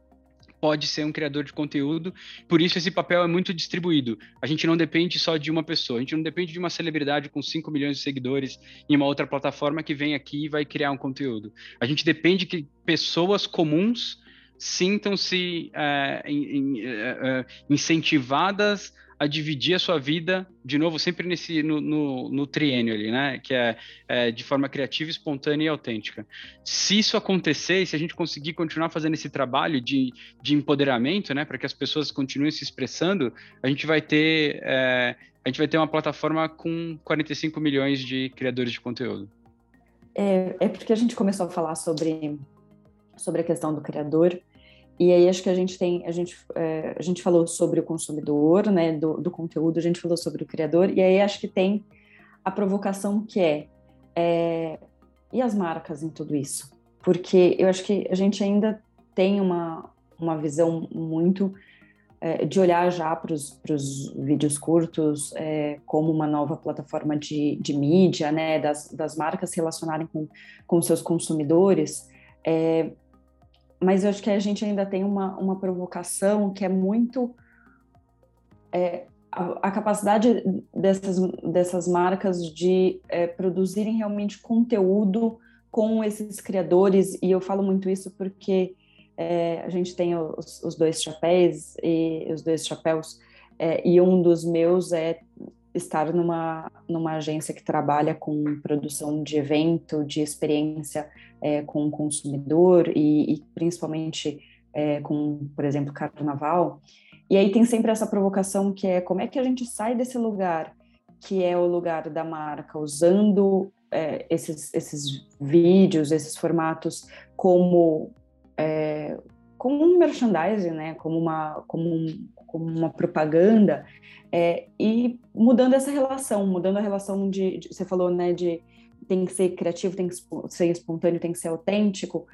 pode ser um criador de conteúdo, por isso esse papel é muito distribuído. A gente não depende só de uma pessoa, a gente não depende de uma celebridade com 5 milhões de seguidores em uma outra plataforma que vem aqui e vai criar um conteúdo. A gente depende que pessoas comuns sintam-se é, in, é, incentivadas a dividir a sua vida, de novo, sempre nesse no, no, no triênio ali, né? Que é, é, de forma criativa, espontânea e autêntica. Se isso acontecer, se a gente conseguir continuar fazendo esse trabalho de, de empoderamento, né? Para que as pessoas continuem se expressando, a gente vai ter é, a gente vai ter uma plataforma com 45 milhões de criadores de conteúdo. É, é porque a gente começou a falar sobre sobre a questão do criador e aí acho que a gente tem, a gente, é, a gente falou sobre o consumidor, né, do, do, conteúdo, a gente falou sobre o criador, e aí acho que tem a provocação que é, é e as marcas em tudo isso? Porque eu acho que a gente ainda tem uma, uma visão muito é, de olhar já para os vídeos curtos é, como uma nova plataforma de, de mídia, né, das, das marcas se relacionarem com, com seus consumidores, é, mas eu acho que a gente ainda tem uma, uma provocação que é muito é, a, a, capacidade dessas, dessas marcas de é, produzirem realmente conteúdo com esses criadores, e eu falo muito isso porque é, a gente tem os, os, dois chapéus e os dois chapéus, é, e um dos meus é estar numa, numa agência que trabalha com produção de evento, de experiência é, com o consumidor e, e principalmente é, com, por exemplo, carnaval. E aí tem sempre essa provocação que é como é que a gente sai desse lugar que é o lugar da marca, usando é, esses, esses vídeos, esses formatos como é, como um merchandising, né? Como uma como, um, como uma propaganda é, e mudando essa relação, mudando a relação de, de, você falou, né, de tem que ser criativo, tem que ser espontâneo, tem que ser autêntico.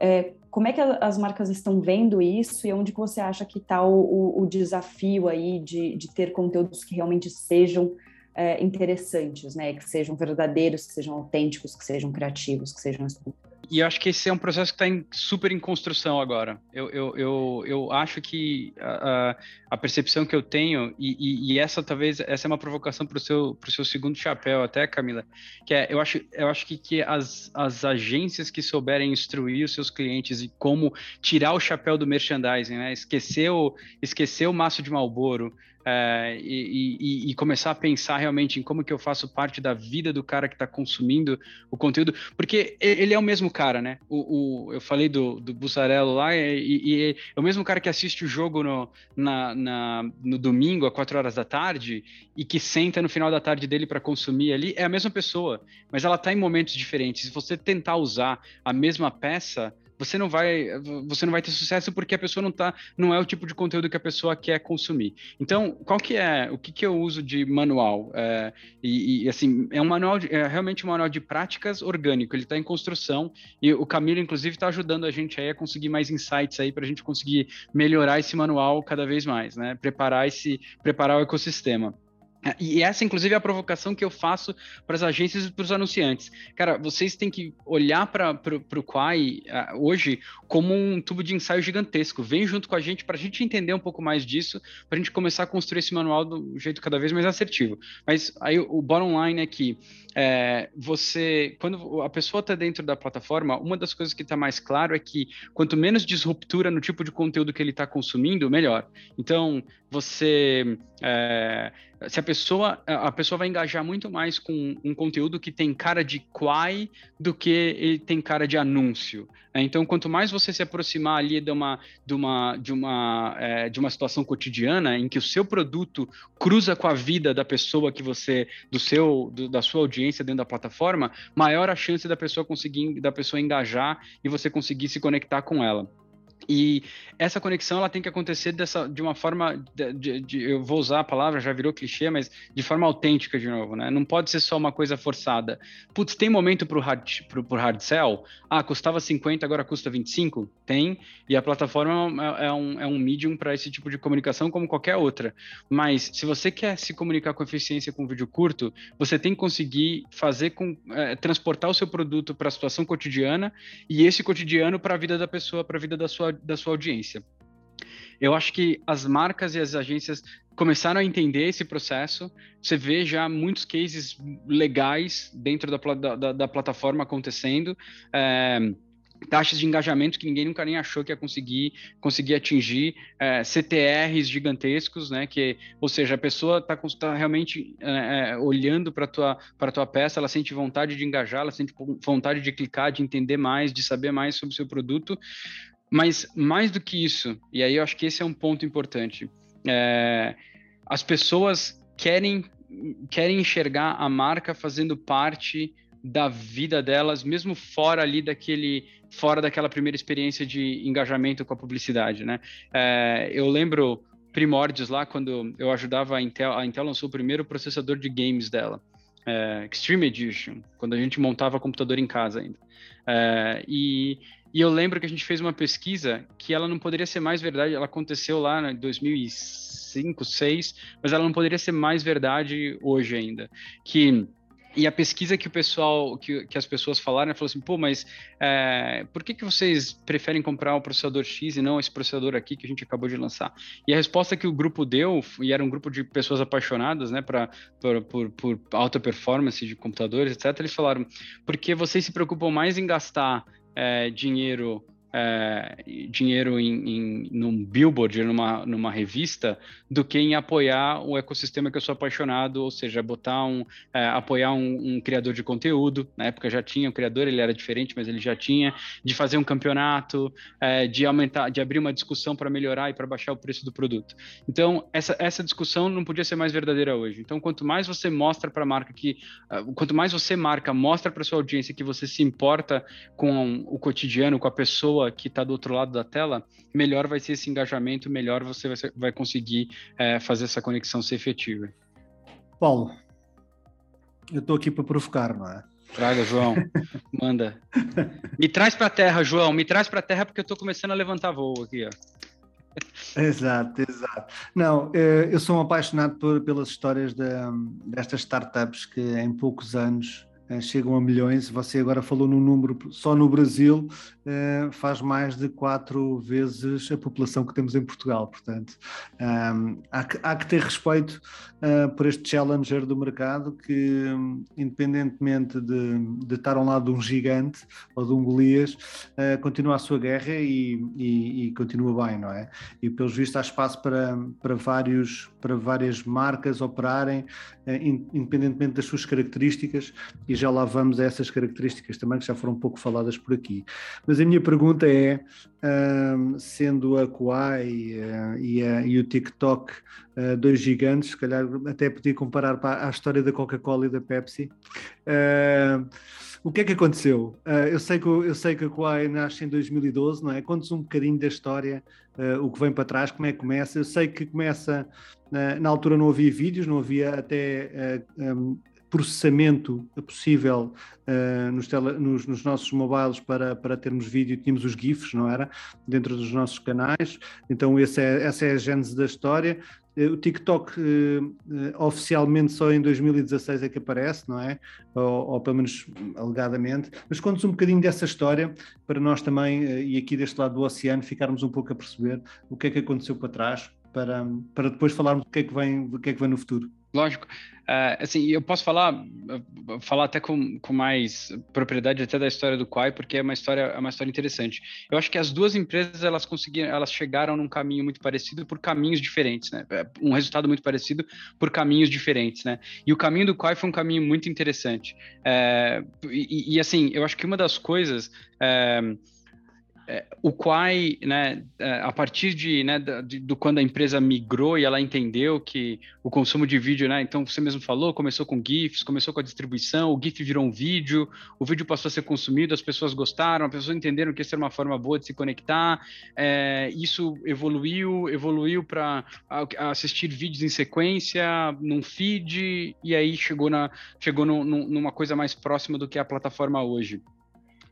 É, como é que as marcas estão vendo isso e onde que você acha que está o, o, desafio aí de, de ter conteúdos que realmente sejam é, interessantes, né? Que sejam verdadeiros, que sejam autênticos, que sejam criativos, que sejam espontâneos? E eu acho que esse é um processo que está super em construção agora. Eu, eu, eu, eu acho que a, a, percepção que eu tenho, e, e, e, essa talvez essa é uma provocação para o seu, seu segundo chapéu, até, Camila, que é, eu acho, eu acho que, que as, as agências que souberem instruir os seus clientes e como tirar o chapéu do merchandising, né? esquecer, o, esquecer o maço de Malboro, é, e, e, e, começar a pensar realmente em como que eu faço parte da vida do cara que está consumindo o conteúdo, porque ele é o mesmo cara, né? O, o eu falei do, do Bussarello lá, e, e, é o mesmo cara que assiste o jogo no, na, na, no domingo, às quatro horas da tarde, e que senta no final da tarde dele para consumir ali, é a mesma pessoa, mas ela está em momentos diferentes. Se você tentar usar a mesma peça, você não vai você não vai ter sucesso porque a pessoa não tá não é o tipo de conteúdo que a pessoa quer consumir. Então qual que é o que, que eu uso de manual? É, e, e, assim é um manual de, é realmente um manual de práticas orgânico ele está em construção e o Camilo inclusive está ajudando a gente aí a conseguir mais insights aí para a gente conseguir melhorar esse manual cada vez mais né? Preparar esse preparar o ecossistema e essa, inclusive, é a provocação que eu faço para as agências e para os anunciantes. Cara, vocês têm que olhar para o Quai uh, hoje como um tubo de ensaio gigantesco. Vem junto com a gente para a gente entender um pouco mais disso, para a gente começar a construir esse manual do jeito cada vez mais assertivo. Mas aí o bottom line é que é, você, quando a pessoa está dentro da plataforma, uma das coisas que está mais claro é que quanto menos disruptura no tipo de conteúdo que ele está consumindo, melhor. Então, você é, se a pessoa a pessoa vai engajar muito mais com um conteúdo que tem cara de quai do que ele tem cara de anúncio. Né? Então, quanto mais você se aproximar ali de uma de uma de uma é, de uma situação cotidiana em que o seu produto cruza com a vida da pessoa que você do seu do, da sua audiência dentro da plataforma, maior a chance da pessoa conseguir da pessoa engajar e você conseguir se conectar com ela. E essa conexão ela tem que acontecer dessa, de uma forma, de, de, de, eu vou usar a palavra, já virou clichê, mas de forma autêntica de novo, né? Não pode ser só uma coisa forçada. Putz, tem momento para o hard, pro, pro hard sell? Ah, custava 50, agora custa 25? Tem, e a plataforma é, é um, é um medium para esse tipo de comunicação como qualquer outra. Mas se você quer se comunicar com eficiência com vídeo curto, você tem que conseguir fazer com, é, transportar o seu produto para a situação cotidiana e esse cotidiano para a vida da pessoa, para a vida da sua da sua audiência. Eu acho que as marcas e as agências começaram a entender esse processo. Você vê já muitos cases legais dentro da, da, da plataforma acontecendo. É, taxas de engajamento que ninguém nunca nem achou que ia conseguir conseguir atingir é, CTRs gigantescos, né? Que, ou seja, a pessoa está tá realmente é, é olhando para tua para tua peça, ela sente vontade de engajar, ela sente vontade de clicar, de entender mais, de saber mais sobre o seu produto. Mas mais do que isso, e aí eu acho que esse é um ponto importante, é, as pessoas querem, querem enxergar a marca fazendo parte da vida delas, mesmo fora ali daquele, fora daquela primeira experiência de engajamento com a publicidade, né? É, eu lembro primórdios lá quando eu ajudava a Intel, a Intel lançou o primeiro processador de games dela, é, Extreme Edition, quando a gente montava computador em casa ainda. É, e e eu lembro que a gente fez uma pesquisa que ela não poderia ser mais verdade, ela aconteceu lá em 2005, 2006, mas ela não poderia ser mais verdade hoje ainda. Que e a pesquisa que o pessoal, que, que as pessoas falaram, falou assim, pô, mas é, por que, que vocês preferem comprar o processador X e não esse processador aqui que a gente acabou de lançar? E a resposta que o grupo deu, e era um grupo de pessoas apaixonadas, né, pra, por, por, por alta performance de computadores, etc., eles falaram, porque vocês se preocupam mais em gastar é, dinheiro é, dinheiro em, em num billboard, numa, numa revista, do que em apoiar o ecossistema que eu sou apaixonado, ou seja, botar um, é, apoiar um, um, criador de conteúdo. Na época já tinha um criador, ele era diferente, mas ele já tinha, de fazer um campeonato, é, de aumentar, de abrir uma discussão para melhorar e para baixar o preço do produto. Então, essa, essa discussão não podia ser mais verdadeira hoje. Então, quanto mais você mostra para a marca que, uh, quanto mais você marca, mostra para sua audiência que você se importa com o cotidiano, com a pessoa que está do outro lado da tela, melhor vai ser esse engajamento, melhor você vai conseguir é, fazer essa conexão ser efetiva. Paulo, eu estou aqui para provocar, não é? Traga, João. <laughs> Manda. Me traz para a terra, João. Me traz para a terra porque eu estou começando a levantar voo aqui, ó. Exato, exato. Não, eu sou um apaixonado por, pelas histórias de, destas startups que em poucos anos chegam a milhões. Você agora falou num número, só no Brasil uh, faz mais de quatro vezes a população que temos em Portugal. Portanto, um, há, que, há, que, ter respeito uh, por este challenger do mercado que, independentemente de, de, estar ao lado de um gigante ou de um Golias, continua a sua guerra e, e, e, continua bem, não é? E pelos vistos há espaço para, para, vários, para várias marcas operarem, independentemente das suas características e já lá vamos a essas características também que já foram um pouco faladas por aqui. Mas a minha pergunta é, um, sendo a Kuai uh, e, e, o TikTok uh, dois gigantes, se calhar até podia comparar para a história da Coca-Cola e da Pepsi, uh, o que é que aconteceu? eu, sei que, eu sei que a Kuai nasce em 2012, não é? Conta-nos um bocadinho da história, o que vem para trás, como é que começa. Eu sei que começa, na altura não havia vídeos, não havia até um, processamento possível uh, nos, tele, nos, nos, nossos mobiles para, para termos vídeo, tínhamos os GIFs, não era? Dentro dos nossos canais. Então, esse é, essa é a gênese da história. Uh, o TikTok, uh, oficialmente, só em 2016 é que aparece, não é? Ou, ou pelo menos alegadamente. Mas conta-nos um bocadinho dessa história, para nós também, e aqui deste lado do oceano, ficarmos um pouco a perceber o que é que aconteceu para trás, para, para depois falarmos do que é que vem, do que é que vem no futuro. Lógico. Uh, assim, eu posso falar, falar até com, com mais propriedade até da história do Quai, porque é uma história, é uma história interessante. Eu acho que as duas empresas elas conseguiram, elas chegaram num caminho muito parecido por caminhos diferentes, né? É, um resultado muito parecido por caminhos diferentes, né? E o caminho do Quai foi um caminho muito interessante. Uh, e, e, assim, eu acho que uma das coisas é, o Quai, né, é, a partir de, né, de, do quando a empresa migrou e ela entendeu que o consumo de vídeo, né, então você mesmo falou, começou com GIFs, começou com a distribuição, o GIF virou um vídeo, o vídeo passou a ser consumido, as pessoas gostaram, as pessoas entenderam que isso era uma forma boa de se conectar, é, isso evoluiu, evoluiu para assistir vídeos em sequência, num feed, e aí chegou, na, chegou no, no, numa coisa mais próxima do que a plataforma hoje.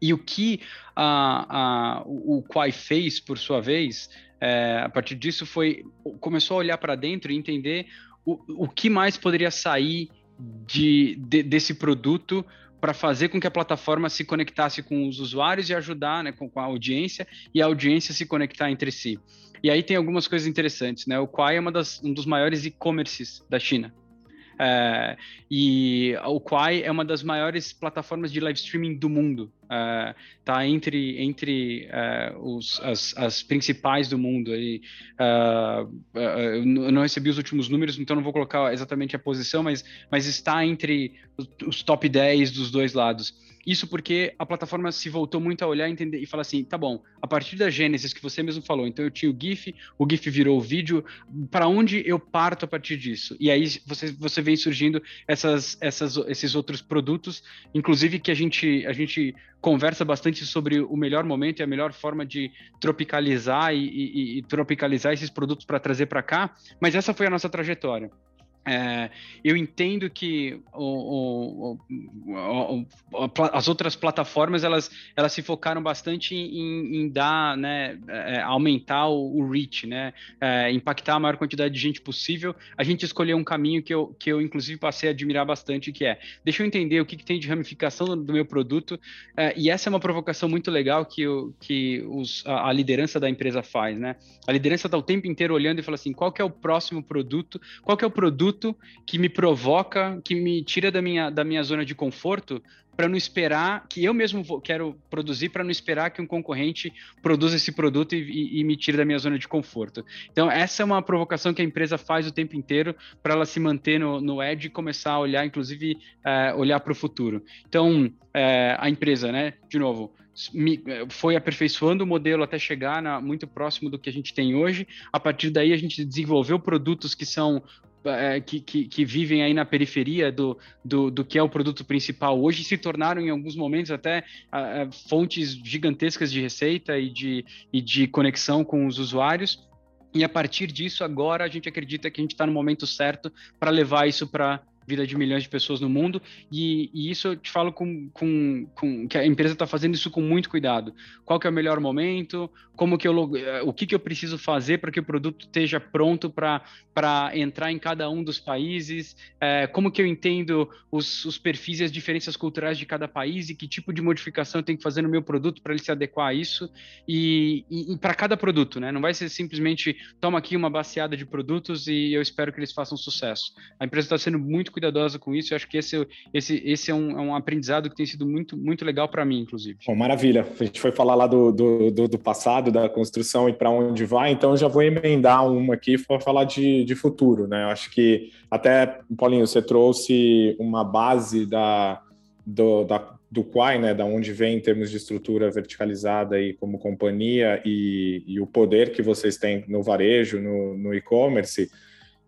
E o que a, a, o Quai fez, por sua vez, é, a partir disso, foi começou a olhar para dentro e entender o, o que mais poderia sair de, de desse produto para fazer com que a plataforma se conectasse com os usuários e ajudar né, com, com, a audiência e a audiência se conectar entre si. E aí tem algumas coisas interessantes, né? O Quai é uma das, um dos maiores e-commerces da China. É, e o Quai é uma das maiores plataformas de live streaming do mundo. Uh, tá entre entre uh, os, as, as, principais do mundo aí. Uh, eu não recebi os últimos números então não vou colocar exatamente a posição mas mas está entre os, os top 10 dos dois lados isso porque a plataforma se voltou muito a olhar entender, e falar assim, tá bom, a partir da Gênesis que você mesmo falou, então eu tinha o GIF, o GIF virou o vídeo, para onde eu parto a partir disso? E aí você, você vem surgindo essas, essas, esses outros produtos, inclusive que a gente, a gente conversa bastante sobre o melhor momento e a melhor forma de tropicalizar e, e, e tropicalizar esses produtos para trazer para cá, mas essa foi a nossa trajetória. É, eu entendo que o, o, o, as outras plataformas elas, elas se focaram bastante em, em dar, né, é, aumentar o, reach, né, é, impactar a maior quantidade de gente possível. A gente escolheu um caminho que eu, que eu inclusive passei a admirar bastante, que é, deixa eu entender o que, que tem de ramificação do, meu produto. É, e essa é uma provocação muito legal que, o, que os, a, a, liderança da empresa faz, né? A liderança está o tempo inteiro olhando e fala assim, qual é o próximo produto? Qual é o produto produto que me provoca, que me tira da minha, da minha zona de conforto para não esperar que eu mesmo vou, quero produzir para não esperar que um concorrente produza esse produto e, e, e, me tire da minha zona de conforto. Então essa é uma provocação que a empresa faz o tempo inteiro para ela se manter no, no edge e começar a olhar, inclusive é, olhar para o futuro. Então é, a empresa, né, de novo foi aperfeiçoando o modelo até chegar na, muito próximo do que a gente tem hoje. A partir daí, a gente desenvolveu produtos que são é, que, que, que, vivem aí na periferia do, do, do, que é o produto principal hoje se tornaram em alguns momentos até uh, fontes gigantescas de receita e de, e de conexão com os usuários. E a partir disso, agora a gente acredita que a gente está no momento certo para levar isso para vida de milhões de pessoas no mundo, e, e isso eu te falo com, com, com que a empresa está fazendo isso com muito cuidado. Qual que é o melhor momento, como que eu, o que, que eu preciso fazer para que o produto esteja pronto para entrar em cada um dos países, é, como que eu entendo os, os perfis e as diferenças culturais de cada país e que tipo de modificação eu tenho que fazer no meu produto para ele se adequar a isso, e, e, e para cada produto, né? Não vai ser simplesmente toma aqui uma baseada de produtos e eu espero que eles façam sucesso. A empresa está sendo muito cuidadosa com isso. Eu acho que esse, esse, esse é, um, é um aprendizado que tem sido muito, muito legal para mim, inclusive. Bom, maravilha. A gente foi falar lá do, do, do, do passado, da construção e para onde vai, então eu já vou emendar uma aqui para falar de, de futuro. Né? Eu acho que até, Paulinho, você trouxe uma base da, do, da, do Quai, né, da onde vem em termos de estrutura verticalizada aí como companhia e, e o poder que vocês têm no varejo, no, no e-commerce.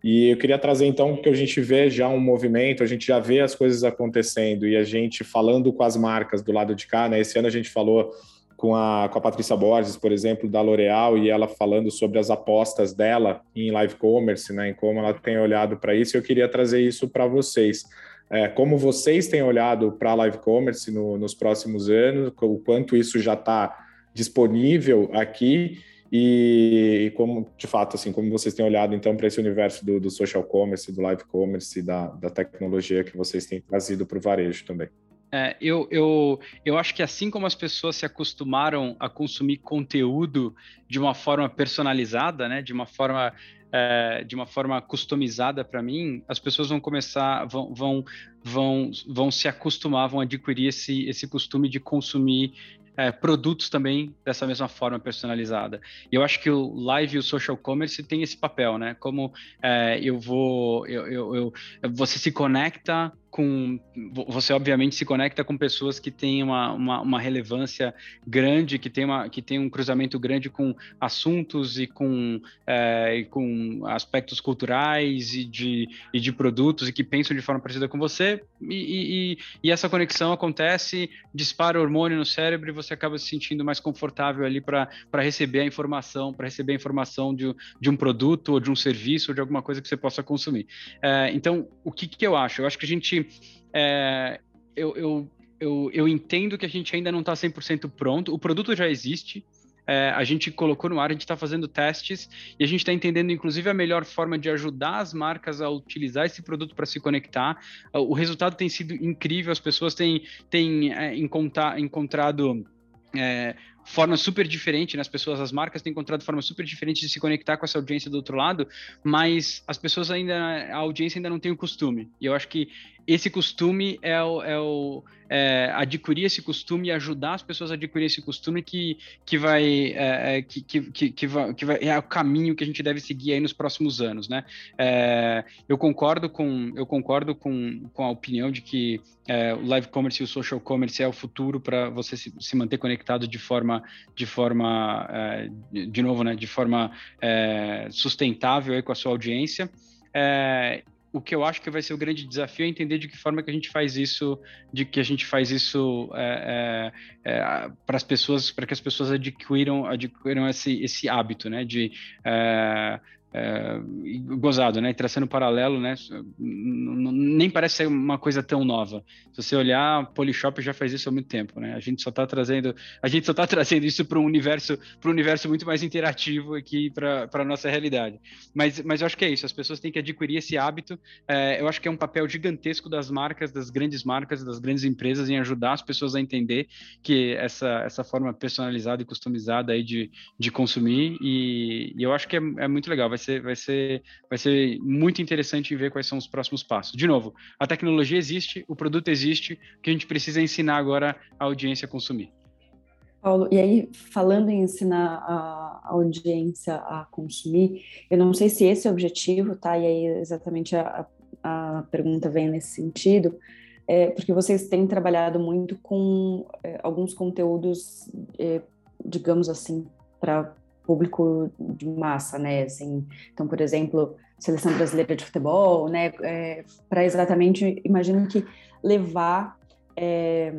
E eu queria trazer então que a gente vê já um movimento, a gente já vê as coisas acontecendo e a gente falando com as marcas do lado de cá, né? Esse ano a gente falou com a, com a Patrícia Borges, por exemplo, da L'Oréal, e ela falando sobre as apostas dela em live commerce, né? Em como ela tem olhado para isso. Eu queria trazer isso para vocês. É, como vocês têm olhado para a live commerce no, nos próximos anos, o quanto isso já está disponível aqui e, e, como, de fato, assim, como vocês têm olhado, então, para esse universo do, do, social commerce, do live commerce, da, da tecnologia que vocês têm trazido para o varejo também? É, eu, eu, eu acho que assim como as pessoas se acostumaram a consumir conteúdo de uma forma personalizada, né, de uma forma é, de uma forma customizada para mim, as pessoas vão começar, vão, vão, vão, vão se acostumar, vão adquirir esse, esse costume de consumir é, produtos também dessa mesma forma personalizada. E eu acho que o live e o social commerce tem esse papel, né? Como é, eu vou, eu, eu, eu, você se conecta com você obviamente se conecta com pessoas que têm uma, uma, uma, relevância grande, que tem, uma, que tem um cruzamento grande com assuntos e com, é, e com aspectos culturais e de, e de produtos e que pensam de forma parecida com você e, e, e essa conexão acontece, dispara hormônio no cérebro e você acaba se sentindo mais confortável ali para receber a informação, para receber a informação de, de um produto ou de um serviço ou de alguma coisa que você possa consumir. É, então, o que, que eu acho? Eu acho que a gente é, eu, eu, eu, eu, entendo que a gente ainda não está 100% pronto, o produto já existe, é, a gente colocou no ar, a gente está fazendo testes e a gente está entendendo, inclusive, a melhor forma de ajudar as marcas a utilizar esse produto para se conectar. O resultado tem sido incrível, as pessoas têm, têm é, encontrado. É, forma super diferente, né? as pessoas, as marcas têm encontrado forma super diferente de se conectar com essa audiência do outro lado, mas as pessoas ainda, a audiência ainda não tem o costume. E eu acho que esse costume é o, é o é, adquirir esse costume e ajudar as pessoas a adquirir esse costume que, que vai é, é, que, que, que, vai, que vai é o caminho que a gente deve seguir aí nos próximos anos, né? É, eu concordo com eu concordo com, com a opinião de que é, o live commerce e o social commerce é o futuro para você se, se, manter conectado de forma de forma é, de novo, né? De forma sustentável aí com a sua audiência. É, o que eu acho que vai ser o grande desafio é entender de que forma que a gente faz isso, de que a gente faz isso é, é, é, para as pessoas, para que as pessoas adquiram, adquiram esse, esse hábito, né, de é, gozado, né? Traçando paralelo, né? Nem parece ser uma coisa tão nova. Se você olhar, Polishop já faz isso há muito tempo, né? A gente só está trazendo, a gente só está <laughs> trazendo isso para um universo, para um universo muito mais interativo aqui para nossa realidade. Mas, mas eu acho que é isso. As pessoas têm que adquirir esse hábito. É, eu acho que é um papel gigantesco das marcas, das grandes marcas, das grandes empresas em ajudar as pessoas a entender que essa essa forma personalizada e customizada aí de, de consumir e, e eu acho que é, é muito legal. Vai vai ser, vai ser, vai ser muito interessante ver quais são os próximos passos. De novo, a tecnologia existe, o produto existe, o que a gente precisa é ensinar agora a audiência a consumir. Paulo, e aí, falando em ensinar a audiência a consumir, eu não sei se esse é o objetivo, tá? E aí, exatamente a, a pergunta vem nesse sentido, é, porque vocês têm trabalhado muito com é, alguns conteúdos, é, digamos assim, para público de massa, né? Assim, então, por exemplo, seleção brasileira de futebol, né? É, para exatamente, imagino que levar é,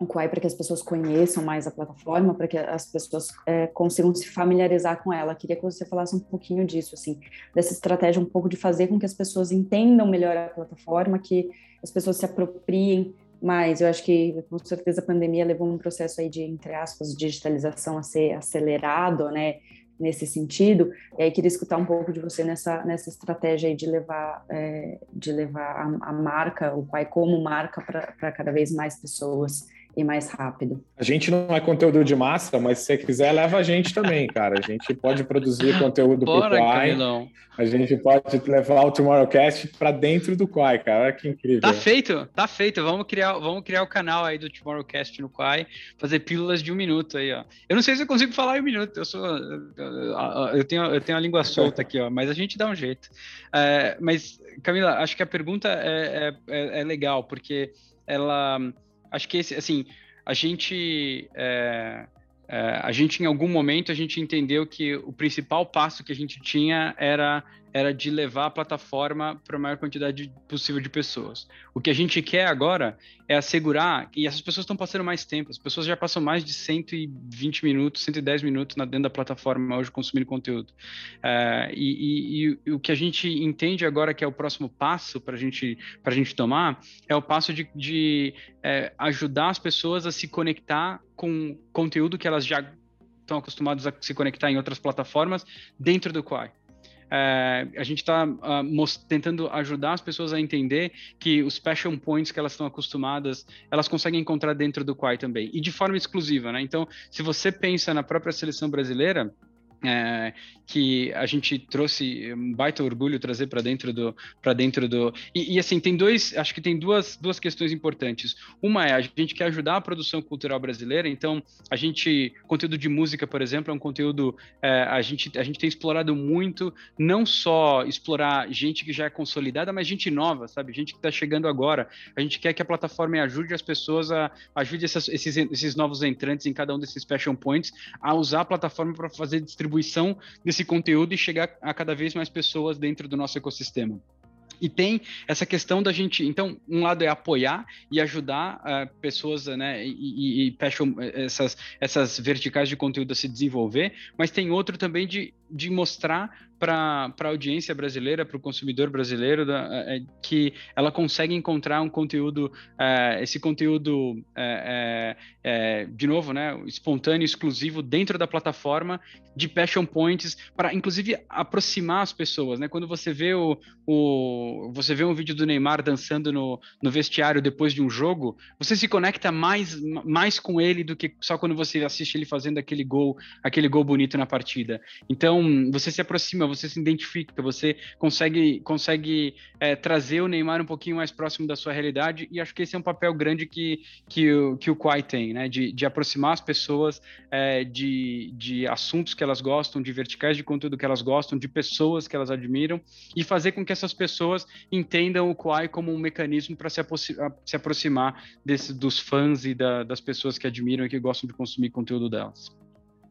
o Quai para que as pessoas conheçam mais a plataforma, para que as pessoas é, consigam se familiarizar com ela. Queria que você falasse um pouquinho disso, assim, dessa estratégia um pouco de fazer com que as pessoas entendam melhor a plataforma, que as pessoas se apropriem mais. Eu acho que com certeza a pandemia levou um processo aí de entre aspas digitalização a ser acelerado, né? nesse sentido. E aí queria escutar um pouco de você nessa, nessa estratégia de levar, é, de levar a, a, marca, o pai como marca para cada vez mais pessoas e mais rápido. A gente não é conteúdo de massa, mas se você quiser, leva a gente também, cara. A gente pode produzir conteúdo para o Quai. A gente pode levar o Tomorrowcast para dentro do Quai, cara. Olha que incrível. Tá feito, tá feito. Vamos criar, vamos criar o canal aí do Tomorrowcast no Quai, fazer pílulas de um minuto aí, ó. Eu não sei se eu consigo falar em um minuto. Eu sou, eu tenho, eu tenho a língua solta aqui, ó. Mas a gente dá um jeito. É, mas Camila, acho que a pergunta é, é, é legal porque ela acho que esse, assim, a gente, é, é, a gente em algum momento a gente entendeu que o principal passo que a gente tinha era era de levar a plataforma para a maior quantidade possível de pessoas. O que a gente quer agora é assegurar, e essas pessoas estão passando mais tempo, as pessoas já passam mais de 120 minutos, 110 minutos dentro da plataforma hoje consumindo conteúdo. É, e, e, e, o que a gente entende agora que é o próximo passo para gente, a gente tomar é o passo de, de é, ajudar as pessoas a se conectar com conteúdo que elas já estão acostumadas a se conectar em outras plataformas dentro do Quai. É, a gente está uh, ah, tentando ajudar as pessoas a entender que os passion points que elas estão acostumadas, elas conseguem encontrar dentro do Quai também, e de forma exclusiva, né? Então, se você pensa na própria seleção brasileira, é, que a gente trouxe um baita orgulho trazer para dentro do para dentro do e, e, assim tem dois acho que tem duas, duas questões importantes. Uma é a gente quer ajudar a produção cultural brasileira então a gente conteúdo de música por exemplo é um conteúdo é, a gente a gente tem explorado muito não só explorar gente que já é consolidada mas gente nova sabe? Gente que está chegando agora. A gente quer que a plataforma ajude as pessoas a ajude essas, esses esses novos entrantes em cada um desses passion points a usar a plataforma para fazer distribuição distribuição desse conteúdo e chegar a cada vez mais pessoas dentro do nosso ecossistema. E tem essa questão da gente, então, um lado é apoiar e ajudar uh, pessoas, né, e, e, e essas, essas verticais de conteúdo a se desenvolver, mas tem outro também de, de mostrar para a audiência brasileira, para o consumidor brasileiro, da, é, que ela consegue encontrar um conteúdo, é, esse conteúdo, é, é, é de novo, né, espontâneo, exclusivo, dentro da plataforma, de passion points, para inclusive aproximar as pessoas. Né? Quando você vê, o, o, você vê um vídeo do Neymar dançando no, no vestiário depois de um jogo, você se conecta mais, mais com ele do que só quando você assiste ele fazendo aquele gol, aquele gol bonito na partida. Então, você se aproxima você se identifica, você consegue, consegue é, trazer o Neymar um pouquinho mais próximo da sua realidade, e acho que esse é um papel grande que, que, o, que o Quai tem, né? De, de aproximar as pessoas é, de, de assuntos que elas gostam, de verticais de conteúdo que elas gostam, de pessoas que elas admiram, e fazer com que essas pessoas entendam o Quai como um mecanismo para se, se aproximar desse, dos fãs e da, das pessoas que admiram e que gostam de consumir conteúdo delas.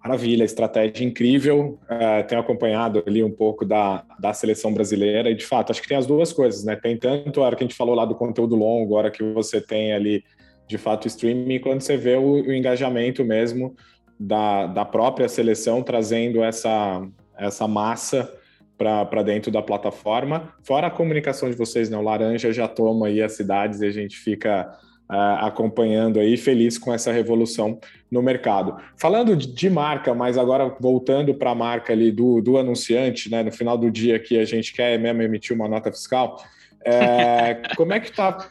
Maravilha, estratégia incrível. Uh, tenho acompanhado ali um pouco da, da seleção brasileira e, de fato, acho que tem as duas coisas, né? Tem tanto a hora que a gente falou lá do conteúdo longo, agora que você tem ali, de fato, streaming, quando você vê o, o engajamento mesmo da, da própria seleção trazendo essa, essa massa para dentro da plataforma. Fora a comunicação de vocês, né? O Laranja já toma aí as cidades e a gente fica acompanhando aí, feliz com essa revolução no mercado. Falando de marca, mas agora voltando para a marca ali do, do anunciante, né? No final do dia que a gente quer mesmo emitir uma nota fiscal, é, <laughs> como é que está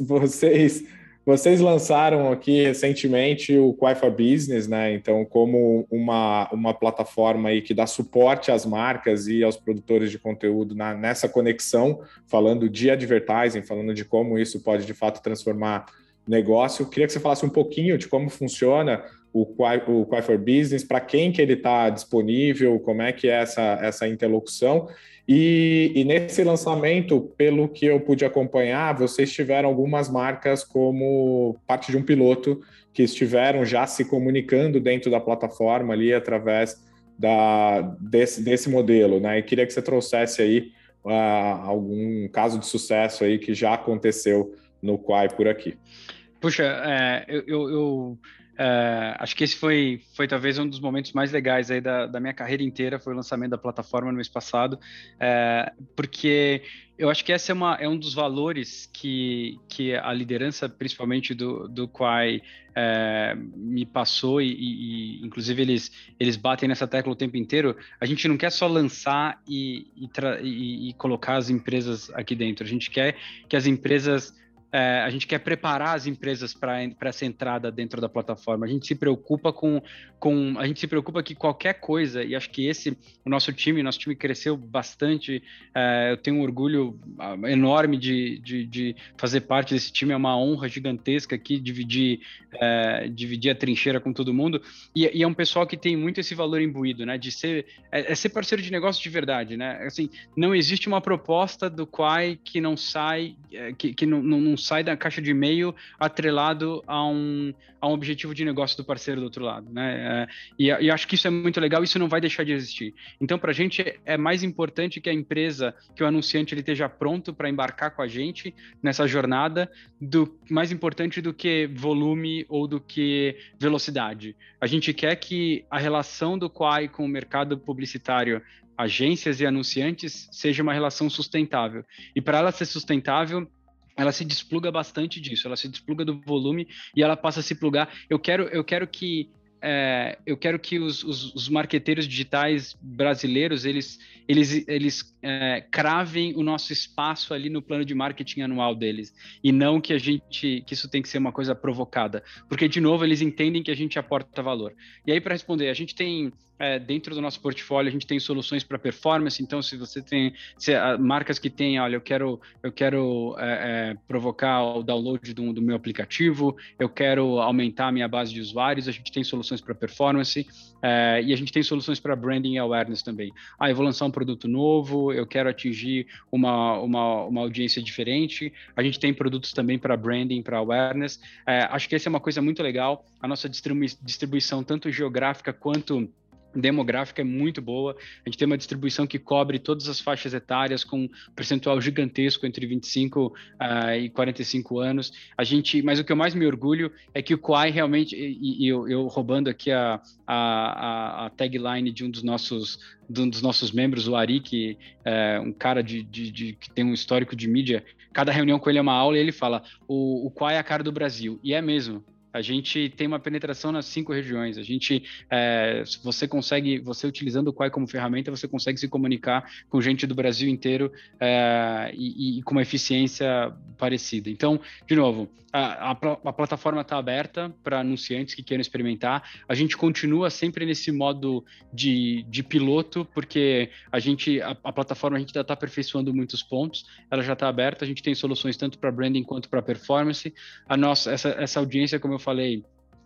vocês vocês lançaram aqui recentemente o Quai for Business, né? Então, como uma, uma plataforma aí que dá suporte às marcas e aos produtores de conteúdo na, nessa conexão, falando de advertising, falando de como isso pode de fato transformar negócio. Queria que você falasse um pouquinho de como funciona o Quai, o Quai for Business, para quem que ele está disponível, como é que é essa, essa interlocução e, e, nesse lançamento, pelo que eu pude acompanhar, vocês tiveram algumas marcas como parte de um piloto que estiveram já se comunicando dentro da plataforma ali através da, desse, desse modelo, né? E queria que você trouxesse aí uh, algum caso de sucesso aí que já aconteceu no Quai por aqui. Puxa, é, eu, eu, eu é, acho que esse foi, foi talvez um dos momentos mais legais aí da, da minha carreira inteira, foi o lançamento da plataforma no mês passado, é, porque eu acho que esse é, uma, é um dos valores que, que a liderança, principalmente do, do Quai, é, me passou e, e, inclusive eles, eles batem nessa tecla o tempo inteiro. A gente não quer só lançar e, e, e colocar as empresas aqui dentro, a gente quer que as empresas é, a gente quer preparar as empresas para essa entrada dentro da plataforma. A gente se preocupa com, com, a gente se preocupa que qualquer coisa, e acho que esse, o nosso time, nosso time cresceu bastante. É, eu tenho um orgulho ah, enorme de, de, de, fazer parte desse time, é uma honra gigantesca aqui dividir, é, dividir a trincheira com todo mundo. E, e, é um pessoal que tem muito esse valor imbuído, né? De ser, é, é ser parceiro de negócio de verdade, né? Assim, não existe uma proposta do Quai que não sai, é, que, que não, não, não sai da caixa de e-mail atrelado a um, a um objetivo de negócio do parceiro do outro lado, né? É, e, e, acho que isso é muito legal, isso não vai deixar de existir. Então, para a gente é mais importante que a empresa, que o anunciante ele esteja pronto para embarcar com a gente nessa jornada, do mais importante do que volume ou do que velocidade. A gente quer que a relação do Quai com o mercado publicitário agências e anunciantes seja uma relação sustentável. E para ela ser sustentável, ela se despluga bastante disso, ela se despluga do volume e ela passa a se plugar. Eu quero, eu quero que é, eu quero que os, os, os, marqueteiros digitais brasileiros eles, eles, eles é, cravem o nosso espaço ali no plano de marketing anual deles e não que a gente que isso tem que ser uma coisa provocada, porque de novo eles entendem que a gente aporta valor. E aí para responder, a gente tem é, dentro do nosso portfólio a gente tem soluções para performance. Então, se você tem se, a, marcas que têm, olha, eu quero eu quero é, é, provocar o download do, do, meu aplicativo, eu quero aumentar a minha base de usuários, a gente tem soluções para performance é, e a gente tem soluções para branding e awareness também. Ah, eu vou lançar um produto novo, eu quero atingir uma, uma, uma audiência diferente. A gente tem produtos também para branding, para awareness. É, acho que essa é uma coisa muito legal. A nossa distribuição, tanto geográfica quanto demográfica é muito boa. A gente tem uma distribuição que cobre todas as faixas etárias com um percentual gigantesco entre 25 uh, ah, e 45 anos. A gente, mas o que eu mais me orgulho é que o Quai realmente e, e eu, eu, roubando aqui a, a, a, tagline de um dos nossos de um dos nossos membros, o Ari, que é um cara de, de, de, que tem um histórico de mídia. Cada reunião com ele é uma aula e ele fala: o, o Quai é a cara do Brasil. E é mesmo. A gente tem uma penetração nas cinco regiões. A gente, é, você consegue, você utilizando o Quai como ferramenta, você consegue se comunicar com gente do Brasil inteiro é, e, e, com uma eficiência parecida. Então, de novo, a, a, a plataforma está aberta para anunciantes que queiram experimentar. A gente continua sempre nesse modo de, de piloto, porque a gente, a, a plataforma a gente está aperfeiçoando muitos pontos. Ela já está aberta. A gente tem soluções tanto para branding quanto para performance. A nossa, essa, essa audiência, como eu falei,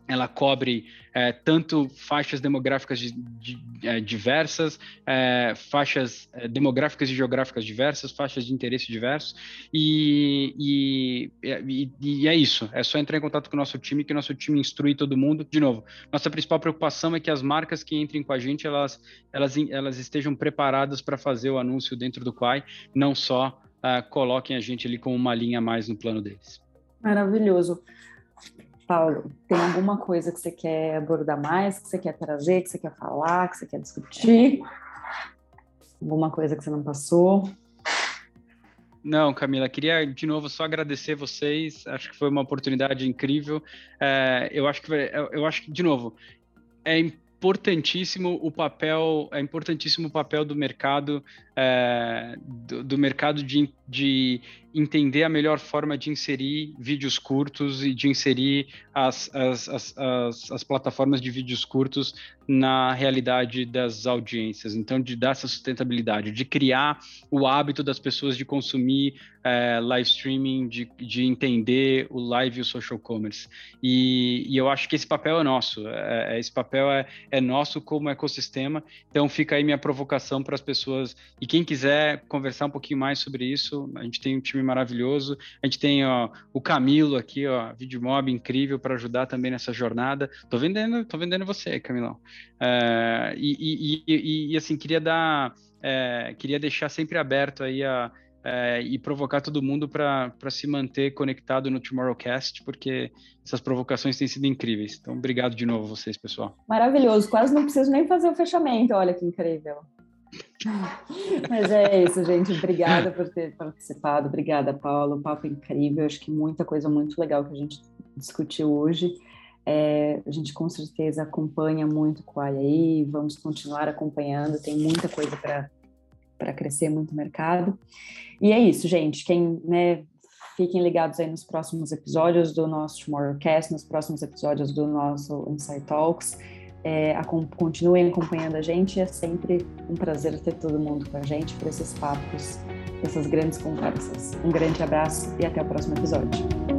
ela cobre é, tanto faixas demográficas de, de, é, diversas, é, faixas é, demográficas e geográficas diversas, faixas de interesse diversos, e, e, e, e, é isso. É só entrar em contato com o nosso time, que o nosso time instrui todo mundo. De novo, nossa principal preocupação é que as marcas que entrem com a gente, elas, elas, elas estejam preparadas para fazer o anúncio dentro do Quai, não só uh, coloquem a gente ali com uma linha a mais no plano deles. Maravilhoso. Paulo, tem alguma coisa que você quer abordar mais, que você quer trazer, que você quer falar, que você quer discutir? Alguma coisa que você não passou? Não, Camila, queria de novo só agradecer vocês. Acho que foi uma oportunidade incrível. É, eu acho que eu acho que de novo é importantíssimo o papel é importantíssimo o papel do mercado é, do, do, mercado de, de entender a melhor forma de inserir vídeos curtos e de inserir as, as, as, as, as plataformas de vídeos curtos na realidade das audiências. Então, de dar essa sustentabilidade, de criar o hábito das pessoas de consumir é, live streaming, de, de entender o live e o social commerce. E, e eu acho que esse papel é nosso, é, é esse papel é, é nosso como ecossistema. Então, fica aí minha provocação para as pessoas. E quem quiser conversar um pouquinho mais sobre isso, a gente tem um time maravilhoso. A gente tem ó, o Camilo aqui, ó, Videomob incrível para ajudar também nessa jornada. Tô vendendo, tô vendendo você, Camilão. É, e, e, e, e, assim, queria dar, é, queria deixar sempre aberto aí a, é, e provocar todo mundo para se manter conectado no Tomorrowcast, porque essas provocações têm sido incríveis. Então, obrigado de novo a vocês, pessoal. Maravilhoso, quase não preciso nem fazer o fechamento, olha que incrível. <laughs> Mas é isso, gente. Obrigada por ter participado. Obrigada, Paulo. O papo incrível. Acho que muita coisa muito legal que a gente discutiu hoje. É, a gente com certeza acompanha muito o aí, vamos continuar acompanhando, tem muita coisa para crescer, muito mercado. E é isso, gente. Quem, né, fiquem ligados aí nos próximos episódios do nosso Tomorrowcast, nos próximos episódios do nosso Insight Talks. É, a, continuem acompanhando a gente, é sempre um prazer ter todo mundo com a gente para esses papos, essas grandes conversas. Um grande abraço e até o próximo episódio.